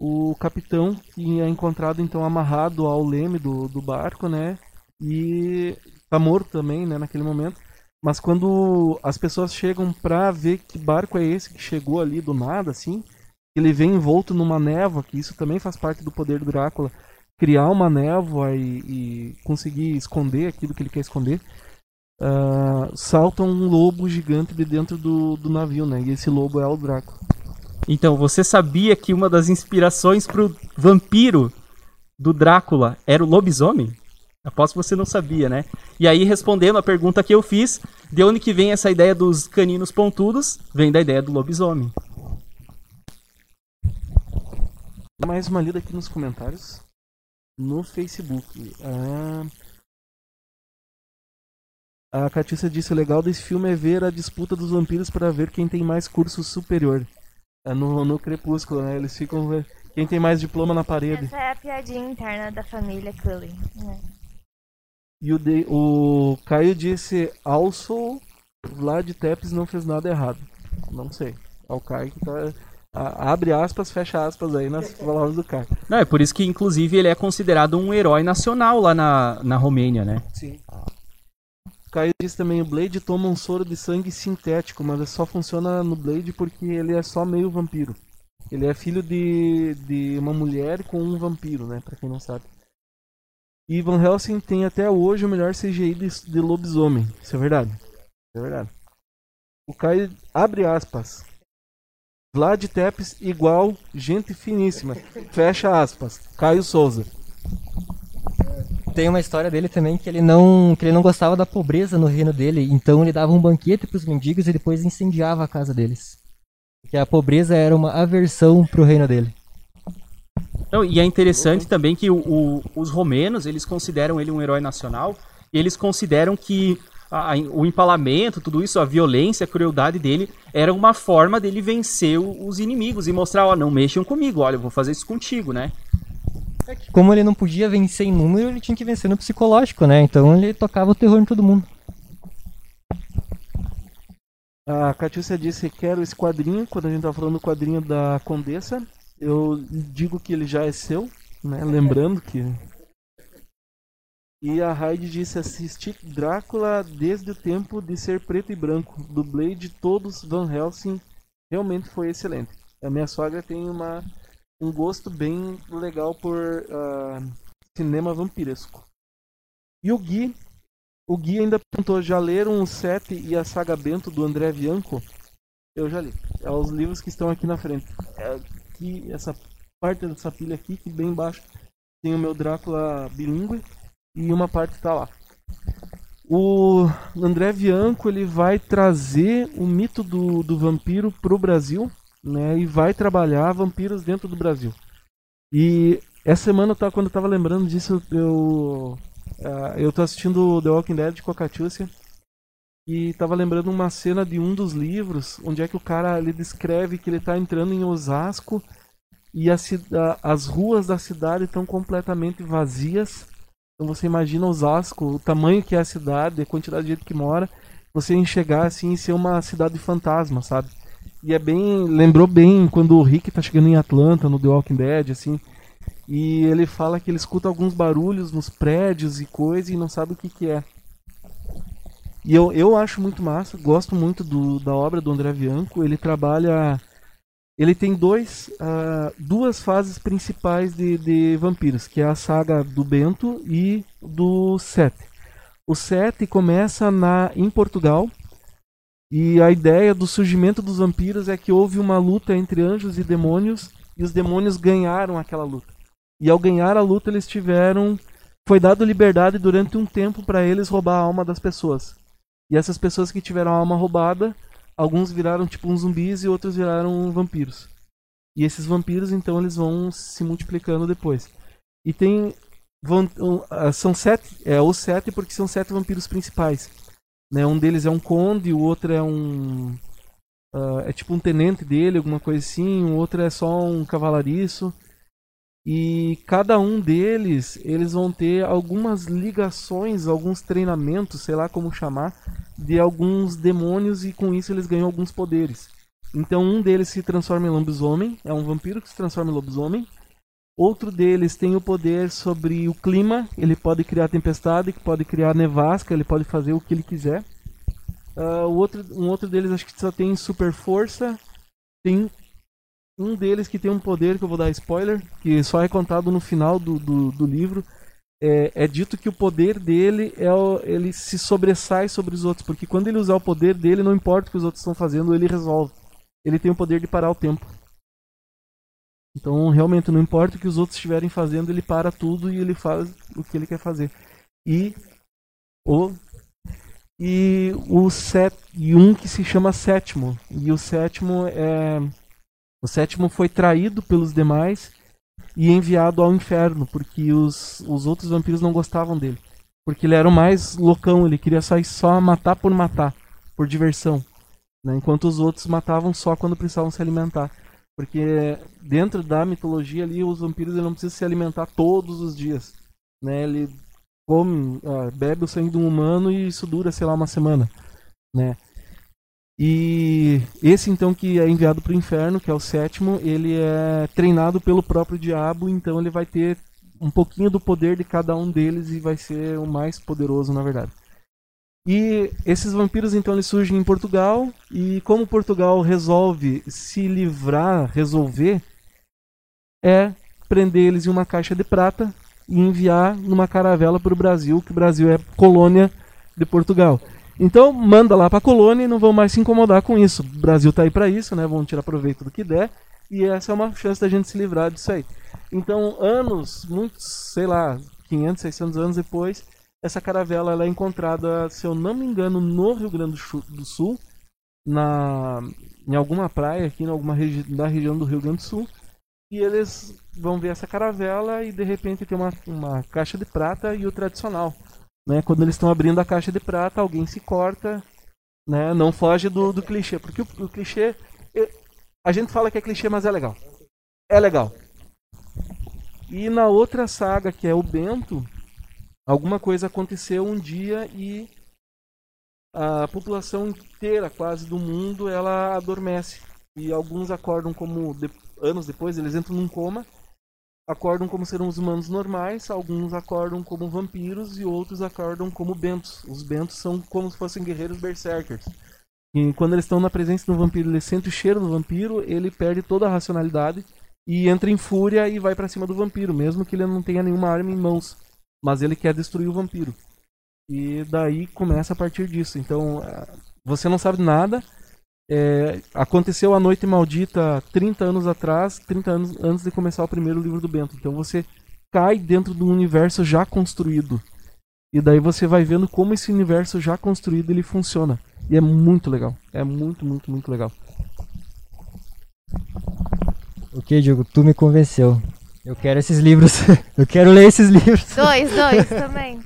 O capitão, que é encontrado então amarrado ao leme do, do barco, né? E tá morto também, né, naquele momento. Mas quando as pessoas chegam pra ver que barco é esse que chegou ali do nada, assim, ele vem envolto numa névoa, que isso também faz parte do poder do Drácula, criar uma névoa e, e conseguir esconder aquilo que ele quer esconder. ah, salta um lobo gigante de dentro do, do navio, né? E esse lobo é o Drácula. Então, você sabia que uma das inspirações pro vampiro do Drácula era o lobisomem? Aposto que você não sabia, né? E aí, respondendo a pergunta que eu fiz, de onde que vem essa ideia dos caninos pontudos? Vem da ideia do lobisomem. Mais uma lida aqui nos comentários no Facebook. A, a Catiça disse: o legal desse filme é ver a disputa dos vampiros para ver quem tem mais curso superior. É no, no Crepúsculo, né? Eles ficam. ver Quem tem mais diploma na parede. Essa é a piadinha interna da família Cullen. né? E o, de, o Caio disse: Also, Vlad Tepes não fez nada errado. Não sei. É o Caio que tá. A- Abre aspas, fecha aspas aí nas palavras do cara. Não, é por isso que, inclusive, ele é considerado um herói nacional lá na, na Romênia, né? Sim. Caio disse também, o Blade toma um soro de sangue sintético, mas só funciona no Blade porque ele é só meio vampiro. Ele é filho de, de uma mulher com um vampiro, né? Pra quem não sabe. E Van Helsing tem até hoje o melhor CGI de, de lobisomem. Isso é verdade. Isso é verdade. O Caio abre aspas. Vlad Tepes igual gente finíssima. Fecha aspas. Caio Souza. Tem uma história dele também que ele não que ele não gostava da pobreza no reino dele, então ele dava um banquete pros mendigos e depois incendiava a casa deles. Porque a pobreza era uma aversão pro reino dele. Então, e é interessante também que o- o- os romenos, eles consideram ele um herói nacional, e eles consideram que a- o empalamento, tudo isso, a violência, a crueldade dele, era uma forma dele vencer o- os inimigos e mostrar, ó, não mexam comigo, olha, eu vou fazer isso contigo, né? Como ele não podia vencer em número, ele tinha que vencer no psicológico, né? Então ele tocava o terror em todo mundo. A Catiúcia disse que quero esse quadrinho, quando a gente tá falando do quadrinho da Condessa. Eu digo que ele já é seu, né? Lembrando que. E a Hyde disse assisti Drácula desde o tempo de ser preto e branco. Do Blade, todos Van Helsing realmente foi excelente. A minha sogra tem uma, um gosto bem legal por ah, cinema vampiresco. E o Gui o Gui ainda perguntou, já leram o Sete e a Saga Bento do André Bianco? Eu já li. É os livros que estão aqui na frente. É aqui, essa parte dessa pilha aqui, que bem embaixo tem o meu Drácula bilíngue e uma parte tá lá. O André Bianco ele vai trazer o mito do, do vampiro pro Brasil, né? E vai trabalhar vampiros dentro do Brasil. E essa semana, quando eu tava lembrando disso, eu ah, eu tô assistindo The Walking Dead com a Catiúcia e tava lembrando uma cena de um dos livros onde é que o cara ele descreve que ele tá entrando em Osasco e a as ruas da cidade estão completamente vazias. Então você imagina Osasco, o tamanho que é a cidade, a quantidade de gente que mora, você enxergar assim e ser uma cidade fantasma, sabe? E é bem, lembrou bem quando o Rick tá chegando em Atlanta no The Walking Dead, assim. E ele fala que ele escuta alguns barulhos nos prédios e coisa e não sabe o que, que é. E eu, eu acho muito massa, gosto muito do, da obra do André Bianco. Ele trabalha. Ele tem dois, ah, duas fases principais de, de vampiros, que é a saga do Bento e do Sete. O Sete começa na, em Portugal. E a ideia do surgimento dos vampiros é que houve uma luta entre anjos e demônios e os demônios ganharam aquela luta. E ao ganhar a luta, eles tiveram. Foi dado liberdade durante um tempo para eles roubar a alma das pessoas. E essas pessoas que tiveram a alma roubada, alguns viraram tipo zumbis e outros viraram vampiros. E esses vampiros, então, eles vão se multiplicando depois. E tem. vão- ah, são sete. É os sete porque são sete vampiros principais. Né? Um deles é um conde, o outro é um. ah, é tipo um tenente dele, alguma coisa assim. O outro é só um cavalariço. E cada um deles, eles vão ter algumas ligações, alguns treinamentos, sei lá como chamar, de alguns demônios e com isso eles ganham alguns poderes. Então um deles se transforma em lobisomem, é um vampiro que se transforma em lobisomem. Outro deles tem o poder sobre o clima, ele pode criar tempestade, pode criar nevasca, ele pode fazer o que ele quiser. Ah, o outro, um outro deles acho que só tem super força. Tem um deles que tem um poder que eu vou dar spoiler, que só é contado no final do, do, do livro. É, é dito que o poder dele é o, ele se sobressai sobre os outros, porque quando ele usar o poder dele, não importa o que os outros estão fazendo, ele resolve. Ele tem o poder de parar o tempo. Então, realmente, não importa o que os outros estiverem fazendo, ele para tudo e ele faz o que ele quer fazer. E o e o set, e um que se chama sétimo. E o sétimo é o sétimo foi traído pelos demais e enviado ao inferno, porque os, os outros vampiros não gostavam dele. Porque ele era o mais loucão, ele queria sair só matar por matar, por diversão. né? Enquanto os outros matavam só quando precisavam se alimentar. Porque dentro da mitologia ali, os vampiros não precisam se alimentar todos os dias. Né? Ele come, ah, bebe o sangue de um humano e isso dura, sei lá, uma semana. Né? E esse então que é enviado para o inferno, que é o sétimo, ele é treinado pelo próprio diabo, então ele vai ter um pouquinho do poder de cada um deles e vai ser o mais poderoso, na verdade. E esses vampiros então eles surgem em Portugal e como Portugal resolve se livrar, resolver é prender eles em uma caixa de prata e enviar numa caravela para o Brasil, que o Brasil é colônia de Portugal. Então manda lá para a colônia e não vão mais se incomodar com isso. O Brasil está aí para isso, né? Vão tirar proveito do que der e essa é uma chance da gente se livrar disso aí. Então anos, muitos, sei lá, 500, 600 anos depois, essa caravela ela é encontrada, se eu não me engano, no Rio Grande do Sul, na em alguma praia aqui, em alguma regi da região do Rio Grande do Sul, e eles vão ver essa caravela e de repente tem uma, uma caixa de prata e o tradicional né? Quando eles estão abrindo a caixa de prata, alguém se corta, né? Não foge do, do clichê, porque o, o clichê, eu, a gente fala que é clichê, mas é legal. É legal. E na outra saga, que é o Bento, alguma coisa aconteceu um dia e a população inteira, quase do mundo, ela adormece. E alguns acordam como de, anos depois, eles entram num coma acordam como seres humanos normais, alguns acordam como vampiros e outros acordam como bentos. Os bentos são como se fossem guerreiros berserkers. E quando eles estão na presença do vampiro, ele sente o cheiro do vampiro, ele perde toda a racionalidade e entra em fúria e vai para cima do vampiro, mesmo que ele não tenha nenhuma arma em mãos, mas ele quer destruir o vampiro. E daí começa a partir disso. Então, eh, você não sabe nada, é, aconteceu a Noite Maldita 30 anos atrás, 30 anos antes de começar o primeiro livro do Bento. Então você cai dentro de um universo já construído. E daí você vai vendo como esse universo já construído ele funciona. E é muito legal. É muito, muito, muito legal. Ok, Diego, tu me convenceu. Eu quero esses livros. Eu quero ler esses livros. Dois, dois também.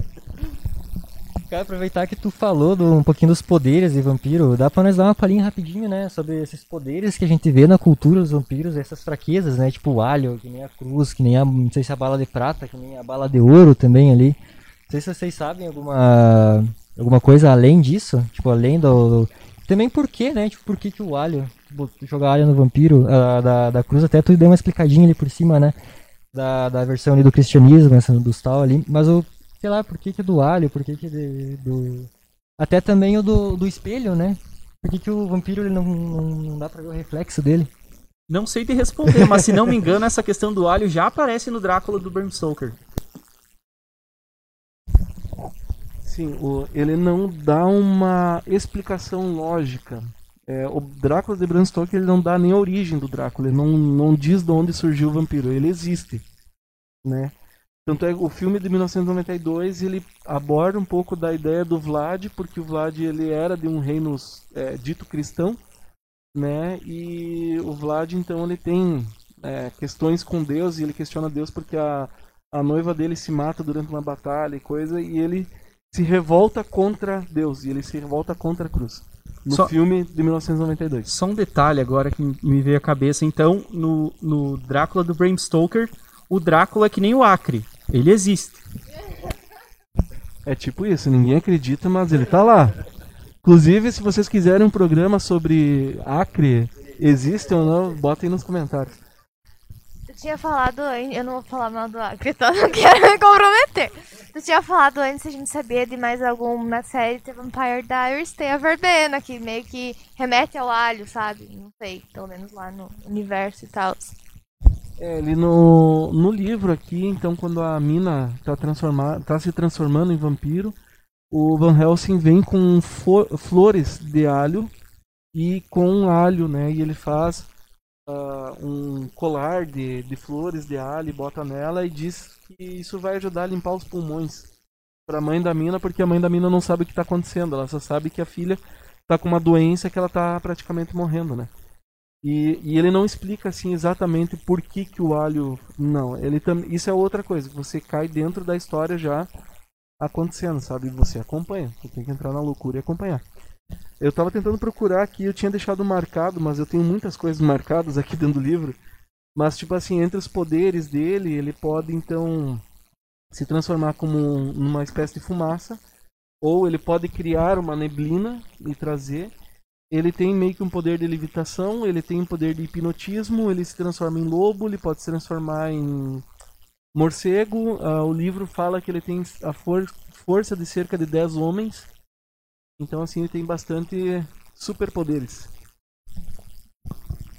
Quero aproveitar que tu falou do, um pouquinho dos poderes de vampiro, dá pra nós dar uma palhinha rapidinho, né? Sobre esses poderes que a gente vê na cultura dos vampiros, essas fraquezas, né? Tipo o alho, que nem a cruz, que nem a. Não sei se a bala de prata, que nem a bala de ouro também ali. Não sei se vocês sabem alguma. alguma coisa além disso. Tipo, além do. do... Também por quê, né? Tipo, por que, que o alho. Tipo, jogar alho no vampiro, uh, da, da cruz, até tu deu uma explicadinha ali por cima, né? Da, da versão ali do cristianismo, essa dos tal ali. Mas o sei lá, por que, que é do alho, por que, que é do. Até também o do, do espelho, né? Por que, que o vampiro ele não, não, não dá pra ver o reflexo dele? Não sei te responder, mas se não me engano, essa questão do alho já aparece no Drácula do Bram Stoker. Sim, o, ele não dá uma explicação lógica. É, o Drácula de Bram Stoker ele não dá nem a origem do Drácula, ele não, não diz de onde surgiu o vampiro, ele existe, né? Tanto é o filme de 1992 ele aborda um pouco da ideia do Vlad, porque o Vlad ele era de um reino é, dito cristão, né? E o Vlad então ele tem é, questões com Deus e ele questiona Deus porque a, a noiva dele se mata durante uma batalha e coisa e ele se revolta contra Deus e ele se revolta contra a cruz. No só, filme de 1992. Só um detalhe agora que me veio à cabeça. Então, no, no Drácula do Bram Stoker, o Drácula é que nem o Acre. Ele existe. É tipo isso, ninguém acredita, mas ele tá lá. Inclusive, se vocês quiserem um programa sobre Acre, existe ou não, botem nos comentários. Eu tinha falado antes, eu não vou falar mal do Acre, tá? Não quero me comprometer. Eu tinha falado antes se a gente sabia de mais alguma série The Vampire Diaries, tem a verbena, que meio que remete ao alho, sabe? Não sei, pelo menos lá no universo e tal. É, ele no, no livro aqui, então quando a mina tá, transformar, tá se transformando em vampiro, o Van Helsing vem com flores de alho e com alho, né? E ele faz uh, um colar de, de flores de alho, bota nela e diz que isso vai ajudar a limpar os pulmões para a mãe da mina, porque a mãe da mina não sabe o que está acontecendo, ela só sabe que a filha está com uma doença que ela está praticamente morrendo, né? E, e, ele não explica assim exatamente por que, que o alho. Não, ele tam... isso é outra coisa. Você cai dentro da história já acontecendo, sabe? Você acompanha. Você tem que entrar na loucura e acompanhar. Eu estava tentando procurar aqui, eu tinha deixado marcado, mas eu tenho muitas coisas marcadas aqui dentro do livro. Mas, tipo assim, entre os poderes dele, ele pode então se transformar como um, numa espécie de fumaça, ou ele pode criar uma neblina e trazer Ele tem meio que um poder de levitação, ele tem um poder de hipnotismo, ele se transforma em lobo, ele pode se transformar em morcego. Ah, o livro fala que ele tem a for força de cerca de 10 homens. Então, assim, ele tem bastante superpoderes.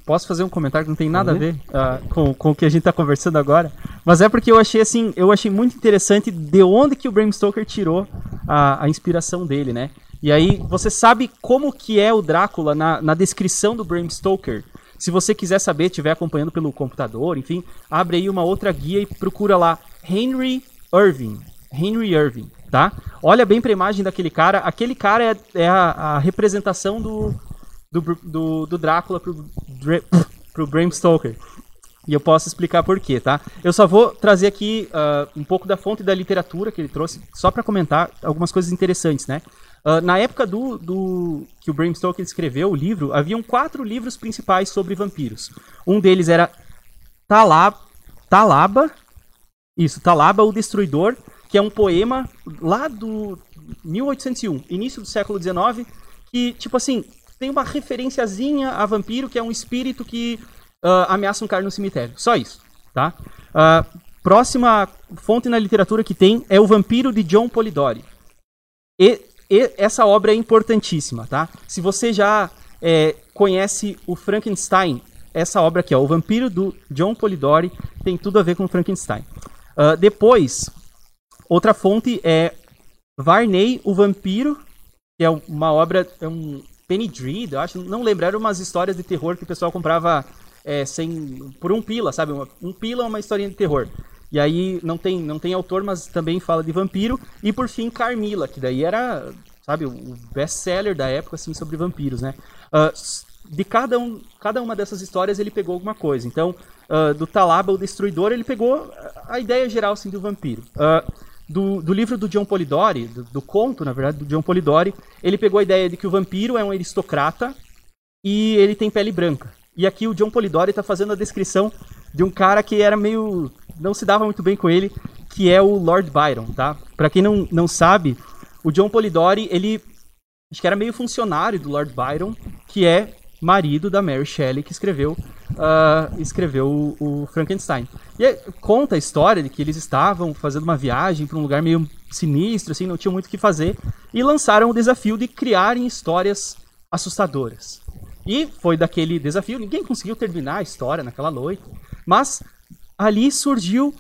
Posso fazer um comentário que não tem nada a ver ah, com, com o que a gente tá conversando agora? Mas é porque eu achei assim, eu achei muito interessante de onde que o Bram Stoker tirou a, a inspiração dele, né? E aí, você sabe como que é o Drácula na, na descrição do Bram Stoker? Se você quiser saber, estiver acompanhando pelo computador, enfim, abre aí uma outra guia e procura lá Henry Irving. Henry Irving, tá? Olha bem pra imagem daquele cara. Aquele cara é, é a, a representação do, do, do, do Drácula pro, pro Bram Stoker. E eu posso explicar por quê, tá? Eu só vou trazer aqui ah, um pouco da fonte da literatura que ele trouxe, só para comentar algumas coisas interessantes, né? Ah, na época do, do que o Bram Stoker escreveu o livro, haviam quatro livros principais sobre vampiros. Um deles era Talab, Talaba, isso, Talaba o Destruidor, que é um poema lá do 1801, início do século XIX, que, tipo assim, tem uma referenciazinha a vampiro, que é um espírito que ah, ameaça um cara no cemitério. Só isso, tá? Ah, próxima fonte na literatura que tem é o Vampiro de John Polidori. E, essa obra é importantíssima, tá? Se você já é, conhece o Frankenstein, essa obra aqui, ó, O Vampiro do John Polidori, tem tudo a ver com Frankenstein. Ah, depois, outra fonte é Varney, o Vampiro, que é uma obra, é um Penny Dread, eu acho, não lembro, eram umas histórias de terror que o pessoal comprava é, sem, por um pila, sabe? Uma- um pila é uma historinha de terror. E aí não tem, não tem autor, mas também fala de vampiro. E por fim, Carmila, que daí era, sabe, o best-seller da época, assim, sobre vampiros, né? S- de cada, um, cada uma dessas histórias ele pegou alguma coisa. Então, ah, do Talaba, o Destruidor, ele pegou a ideia geral, assim, do vampiro. Ah, do, do livro do John Polidori, do, do conto, na verdade, do John Polidori, ele pegou a ideia de que o vampiro é um aristocrata e ele tem pele branca. E aqui o John Polidori está fazendo a descrição de um cara que era meio. não se dava muito bem com ele, que é o Lord Byron, tá? Pra quem não, não sabe, o John Polidori, ele. acho que era meio funcionário do Lord Byron, que é marido da Mary Shelley, que escreveu, ah, escreveu o, o Frankenstein. E conta a história de que eles estavam fazendo uma viagem para um lugar meio sinistro, assim, não tinham muito o que fazer, e lançaram o desafio de criarem histórias assustadoras. E foi daquele desafio, ninguém conseguiu terminar a história naquela noite, mas ali surgiu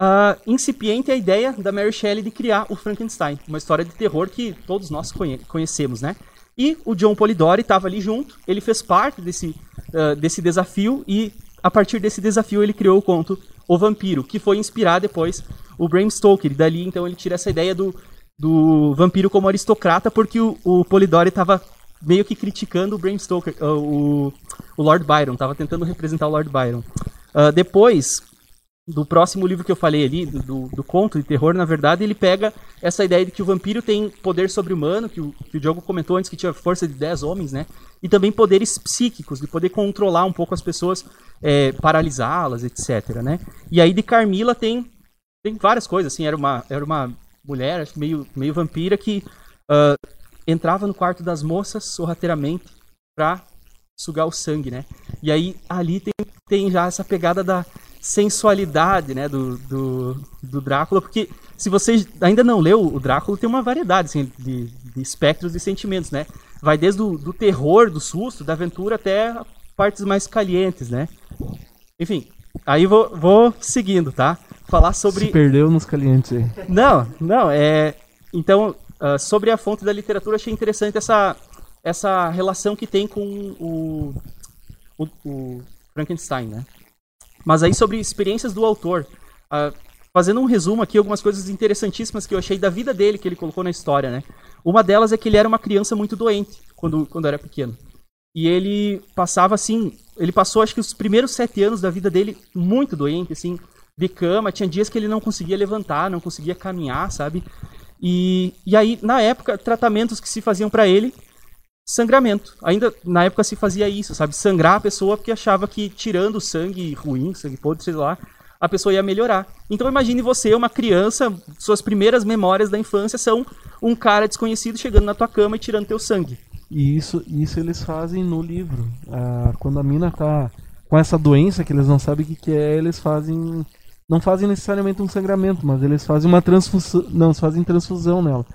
ah, incipiente a ideia da Mary Shelley de criar o Frankenstein, uma história de terror que todos nós conhe- conhecemos, né? E o John Polidori estava ali junto, ele fez parte desse, ah, desse desafio e a partir desse desafio ele criou o conto O Vampiro, que foi inspirar depois o Bram Stoker. E dali então ele tira essa ideia do, do vampiro como aristocrata, porque o, o Polidori estava meio que criticando o Bram Stoker, ah, o, o Lord Byron, estava tentando representar o Lord Byron. Ah, depois, do próximo livro que eu falei ali, do, do, do conto de terror, na verdade, ele pega essa ideia de que o vampiro tem poder sobre-humano, que que o Diogo comentou antes que tinha força de 10 homens, né? E também poderes psíquicos, de poder controlar um pouco as pessoas, é, paralisá-las, etc, né? E aí de Carmila tem, tem várias coisas, assim, era uma, era uma mulher meio, meio vampira que ah, entrava no quarto das moças sorrateiramente pra sugar o sangue, né? E aí ali tem, tem já essa pegada da sensualidade, né, do, do, do Drácula, porque se você ainda não leu o Drácula, tem uma variedade assim, de, de espectros e sentimentos, né? Vai desde o do terror, do susto, da aventura, até partes mais calientes, né? Enfim, aí vou, vou seguindo, tá? Falar sobre... Se perdeu nos calientes aí. Não, não, é. Então, ah, sobre a fonte da literatura, achei interessante essa, essa relação que tem com o, o, o Frankenstein, né? Mas aí sobre experiências do autor. ah, fazendo um resumo aqui, algumas coisas interessantíssimas que eu achei da vida dele, que ele colocou na história, né? Uma delas é que ele era uma criança muito doente quando, quando era pequeno. E ele passava assim, ele passou acho que os primeiros sete anos da vida dele muito doente, assim, de cama. Tinha dias que ele não conseguia levantar, não conseguia caminhar, sabe? E, e aí, na época, tratamentos que se faziam pra ele, sangramento. Ainda na época se fazia isso, sabe? Sangrar a pessoa porque achava que tirando sangue ruim, sangue podre, sei lá, a pessoa ia melhorar. Então imagine você, uma criança, suas primeiras memórias da infância são um cara desconhecido chegando na tua cama e tirando teu sangue. E isso, isso eles fazem no livro. Ah, quando a mina tá com essa doença que eles não sabem o que, que é, eles fazem. Não fazem necessariamente um sangramento, mas eles fazem uma transfusão. Não, fazem transfusão nela.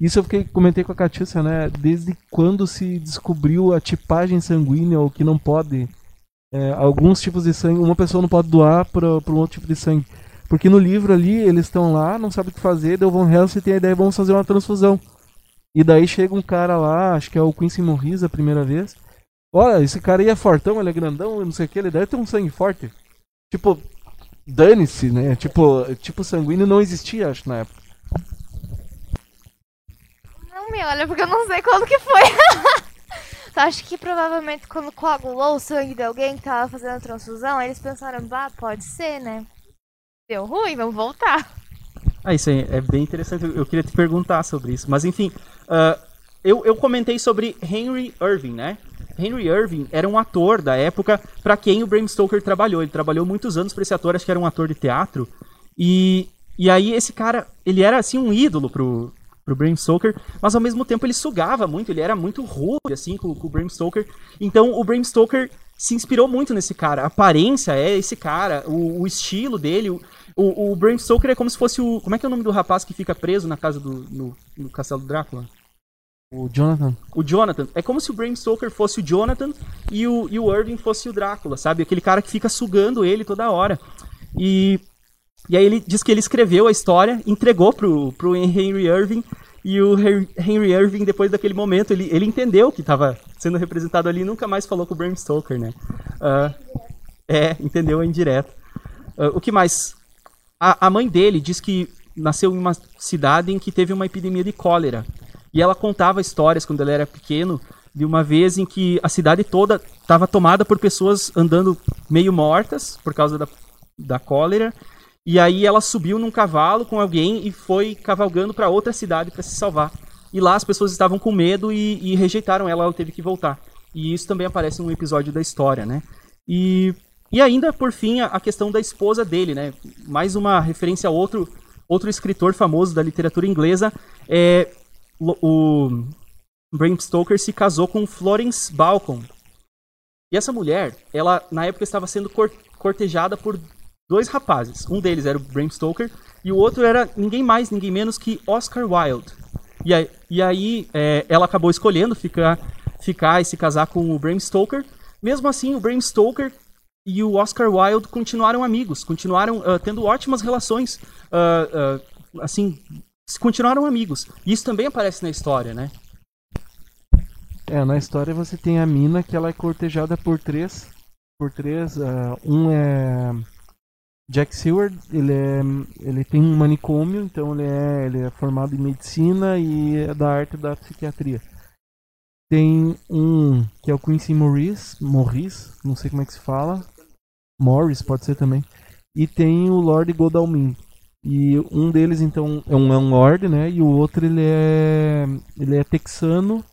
Isso eu fiquei, comentei com a Catiúcia, né? Desde quando se descobriu a tipagem sanguínea, ou que não pode. é, alguns tipos de sangue, uma pessoa não pode doar para um outro tipo de sangue. Porque no livro ali, eles estão lá, não sabem o que fazer, o Von Helsing tem a ideia, vamos fazer uma transfusão. E daí chega um cara lá, acho que é o Quincy Morris a primeira vez. Olha, esse cara aí é fortão, ele é grandão, não sei o que, ele deve ter um sangue forte. Tipo, dane-se, né? Tipo, tipo sanguíneo não existia, acho, na época. Não me olha, porque eu não sei quando que foi. Acho que provavelmente quando coagulou o sangue de alguém que tava fazendo a transfusão, eles pensaram, bah, pode ser, né? Deu ruim, vamos voltar. Ah, isso aí é bem interessante. Eu queria te perguntar sobre isso. Mas enfim, ah, eu, eu comentei sobre Henry Irving, né? Henry Irving era um ator da época para quem o Bram Stoker trabalhou. Ele trabalhou muitos anos para esse ator, acho que era um ator de teatro. E, e aí esse cara, ele era assim um ídolo pro, pro Bram Stoker, mas ao mesmo tempo ele sugava muito, ele era muito rude assim com, com o Bram Stoker. Então o Bram Stoker se inspirou muito nesse cara. A aparência é esse cara, o, o estilo dele, o, o, o Bram Stoker é como se fosse o. Como é que é o nome do rapaz que fica preso na casa do. no, no castelo do Drácula? O Jonathan. O Jonathan. É como se o Bram Stoker fosse o Jonathan e o, e o Irving fosse o Drácula, sabe? Aquele cara que fica sugando ele toda hora. E, e aí ele diz que ele escreveu a história, entregou pro, pro Henry Irving. E o Hen- Henry Irving, depois daquele momento, ele, ele entendeu que estava sendo representado ali e nunca mais falou com o Bram Stoker, né? Ah, é, entendeu? É indireto. Ah, o que mais? A, a mãe dele diz que nasceu em uma cidade em que teve uma epidemia de cólera. E ela contava histórias quando ele era pequeno de uma vez em que a cidade toda estava tomada por pessoas andando meio mortas por causa da, da cólera. E aí ela subiu num cavalo com alguém e foi cavalgando para outra cidade para se salvar. E lá as pessoas estavam com medo e, e rejeitaram ela, ela teve que voltar. E isso também aparece num episódio da história, né? E, e ainda, por fim, a, a questão da esposa dele, né? Mais uma referência a outro, outro escritor famoso da literatura inglesa. É, o Bram Stoker se casou com Florence Balcom. E essa mulher, ela na época estava sendo cor- cortejada por dois rapazes. Um deles era o Bram Stoker e o outro era ninguém mais, ninguém menos que Oscar Wilde. E aí, e aí, é, ela acabou escolhendo ficar, ficar e se casar com o Bram Stoker. Mesmo assim, o Bram Stoker e o Oscar Wilde continuaram amigos, continuaram ah, tendo ótimas relações, ah, ah, assim, continuaram amigos. Isso também aparece na história, né? É, na história você tem a mina que ela é cortejada por três. Por três. ah, um é. Jack Seward, ele, é, ele tem um manicômio, então ele é, ele é formado em medicina e é da arte da psiquiatria. Tem um que é o Quincy Morris, Morris, não sei como é que se fala. Morris pode ser também. E tem o Lord Godalming. E um deles então é um, é lord, né? E o outro ele é ele é texano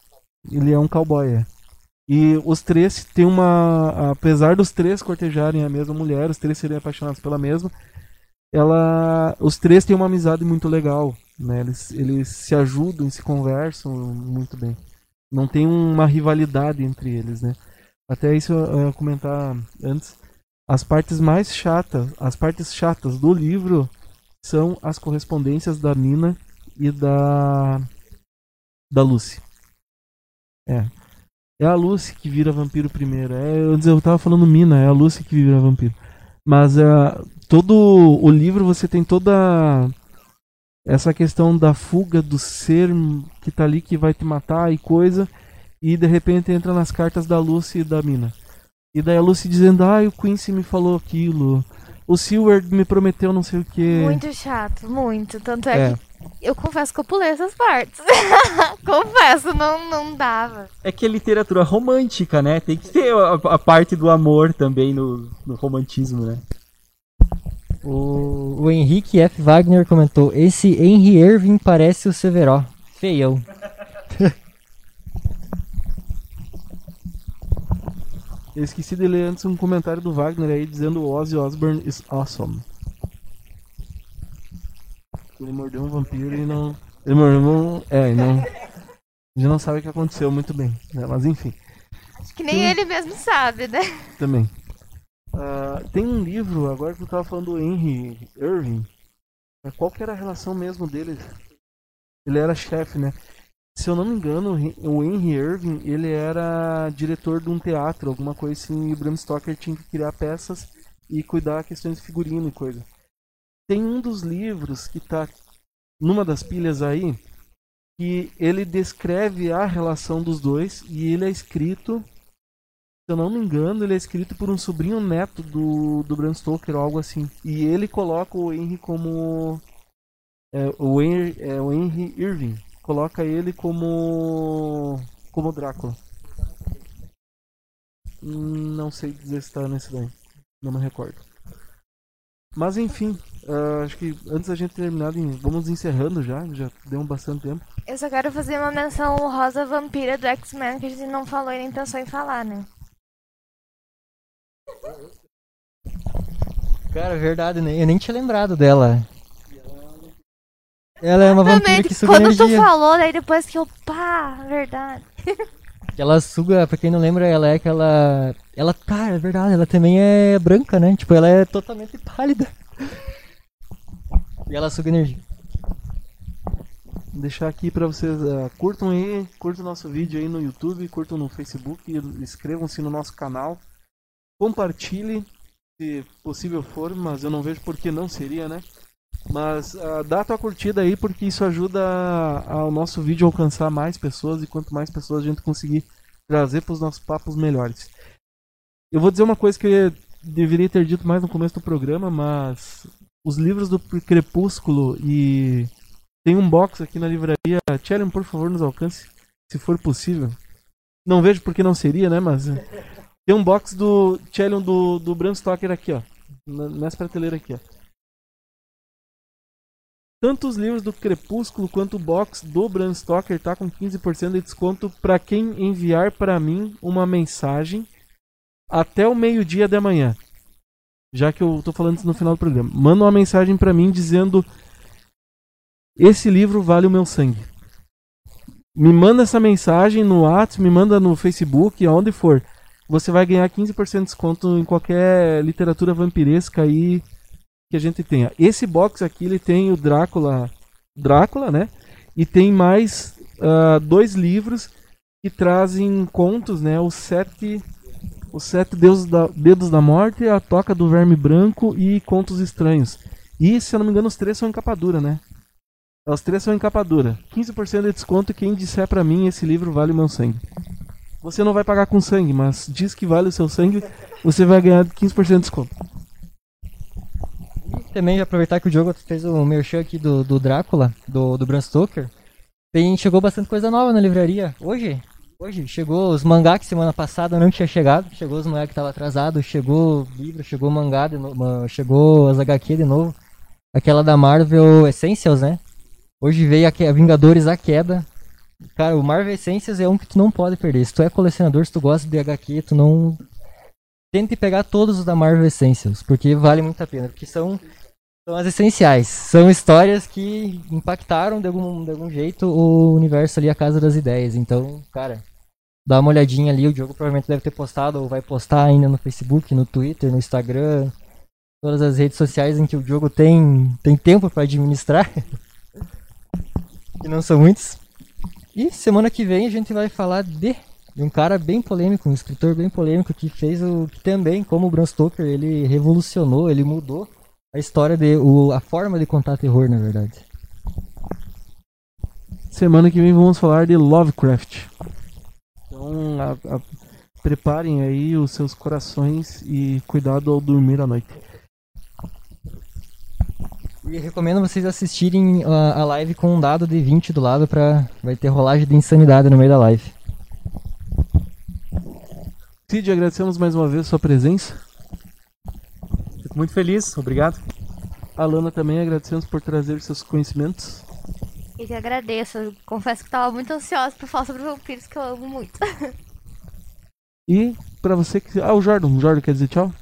ele é um cowboy, é. E os três têm uma. Apesar dos três cortejarem a mesma mulher, os três serem apaixonados pela mesma, ela. Os três têm uma amizade muito legal. Né? Eles, eles se ajudam, se conversam muito bem. Não tem uma rivalidade entre eles, né? Até isso eu ia comentar antes. As partes mais chatas, as partes chatas do livro são as correspondências da Nina e da. da Lucy. É. É a Lucy que vira vampiro primeiro. É, antes eu tava falando Mina, é a Lucy que vira vampiro. Mas é, todo o livro você tem toda essa questão da fuga do ser que tá ali que vai te matar e coisa. E de repente entra nas cartas da Lucy e da Mina. E daí a Lucy dizendo, ah, o Quincy me falou aquilo. O Silver me prometeu não sei o que. Muito chato, muito. Tanto é, É. que eu confesso que eu pulei essas partes. confesso, não, não dava. É que é literatura romântica, né? Tem que ter a, a parte do amor também no, no romantismo, né? O, o Henrique F. Wagner comentou: Esse Henry Irving parece o Severo. Feião. Eu esqueci de ler antes um comentário do Wagner aí dizendo Ozzy Osbourne is awesome. Ele mordeu um vampiro e não. Ele mordeu um. É, e não. Gente não sabe o que aconteceu muito bem, né? Mas enfim, Acho que nem ele mesmo sabe, né? também. Ah, tem um livro, agora que eu tava falando do Henry Irving. mas Qual que era a relação mesmo deles? Ele era chefe, né? Se eu não me engano, o Hen- o Henry Irving, ele era diretor de um teatro, alguma coisa assim, e o Bram Stoker tinha que criar peças e cuidar questões de figurino e coisa. Tem um dos livros que tá numa das pilhas aí, que ele descreve a relação dos dois e ele é escrito se eu não me engano, ele é escrito por um sobrinho neto do, do Bram Stoker ou algo assim. E ele coloca o Henry como. É, o, Henry, é, o Henry Irving. Coloca ele como. como Drácula. Não sei dizer se tá nesse daí. Não me recordo. Mas enfim, ah, acho que antes da gente terminar, em- vamos encerrando já. Já deu um bastante tempo. Eu só quero fazer uma menção honrosa vampira do X-Men que a gente não falou e nem pensou em falar, né? Cara, verdade, né? Eu nem tinha lembrado dela. Ela é uma vampira que suga quando tu energia. falou, daí depois que eu, pá, verdade. Ela suga, pra quem não lembra, ela é aquela. Ela, cara, é verdade, ela também é branca, né? Tipo, ela é totalmente pálida. E ela suga energia. Vou deixar aqui pra vocês. ah, curtam aí, curtam o nosso vídeo aí no YouTube, curtam no Facebook, inscrevam-se no nosso canal. Compartilhe, se possível for, mas eu não vejo por que não seria, né? Mas ah, dá a tua curtida aí, porque isso ajuda a- ao nosso vídeo alcançar mais pessoas e quanto mais pessoas a gente conseguir trazer para os nossos papos melhores. Eu vou dizer uma coisa que deveria ter dito mais no começo do programa, mas os livros do Crepúsculo e tem um box aqui na livraria. Tchellen, por favor, nos alcance, se for possível. Não vejo porque não seria, né? Mas eh, tem um box do Tchellen do, do Bram Stoker aqui, ó. Nessa prateleira aqui, ó. Tanto os livros do Crepúsculo quanto o box do Bram Stoker tá com 15% de desconto para quem enviar para mim uma mensagem até o meio-dia de amanhã. Já que eu tô falando isso no final do programa. Manda uma mensagem para mim dizendo esse livro vale o meu sangue. Me manda essa mensagem no WhatsApp, me manda no Facebook, aonde for. Você vai ganhar 15% de desconto em qualquer literatura vampiresca aí que a gente tenha. Esse box aqui ele tem o Drácula, Drácula, né? E tem mais ah, dois livros que trazem contos, né? Os sete, os sete deuses da, dedos da morte, a toca do verme branco e contos estranhos. E se eu não me engano os três são em capa dura, né? Os três são em capa dura. 15% de desconto quem disser pra mim esse livro vale o meu sangue. Você não vai pagar com sangue, mas diz que vale o seu sangue, você vai ganhar 15% de desconto. Também aproveitar que o Diogo fez o merchan aqui do, do Drácula, do, do Bram Stoker. Tem, chegou bastante coisa nova na livraria. Hoje, hoje chegou os mangá que semana passada não tinha chegado. Chegou os mangá que tava atrasado, chegou livro, chegou mangá chegou as HQ de novo. Aquela da Marvel Essentials, né? Hoje veio a Vingadores A Queda. Cara, o Marvel Essentials é um que tu não pode perder. Se tu é colecionador, se tu gosta de HQ, tu não. Tente pegar todos os da Marvel Essentials, porque vale muito a pena. Porque são, são as essenciais. São histórias que impactaram de algum, de algum jeito o universo ali, a Casa das Ideias. Então, cara, dá uma olhadinha ali. O Diogo provavelmente deve ter postado ou vai postar ainda no Facebook, no Twitter, no Instagram. Todas as redes sociais em que o Diogo tem, tem tempo para administrar. que não são muitos. E semana que vem a gente vai falar de, de um cara bem polêmico, um escritor bem polêmico que fez o que também, como o Bram Stoker, ele revolucionou, ele mudou a história de o, a forma de contar terror, na verdade. Semana que vem vamos falar de Lovecraft. Então, a- a- preparem aí os seus corações e cuidado ao dormir à noite. E recomendo vocês assistirem a, a live com um dado de 20 do lado para vai ter rolagem de insanidade no meio da live. Cid, agradecemos mais uma vez sua presença. Fico muito feliz, obrigado. Alana também agradecemos por trazer seus conhecimentos. Eu que agradeço. Eu confesso que tava muito ansiosa pra falar sobre vampiros, que eu amo muito. E pra você que. Ah, o Jordan. O Jordan quer dizer tchau?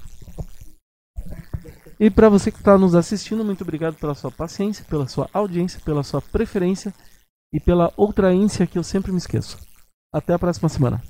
E pra você que está nos assistindo, muito obrigado pela sua paciência, pela sua audiência, pela sua preferência. e pela outra ência que eu sempre me esqueço. Até a próxima semana.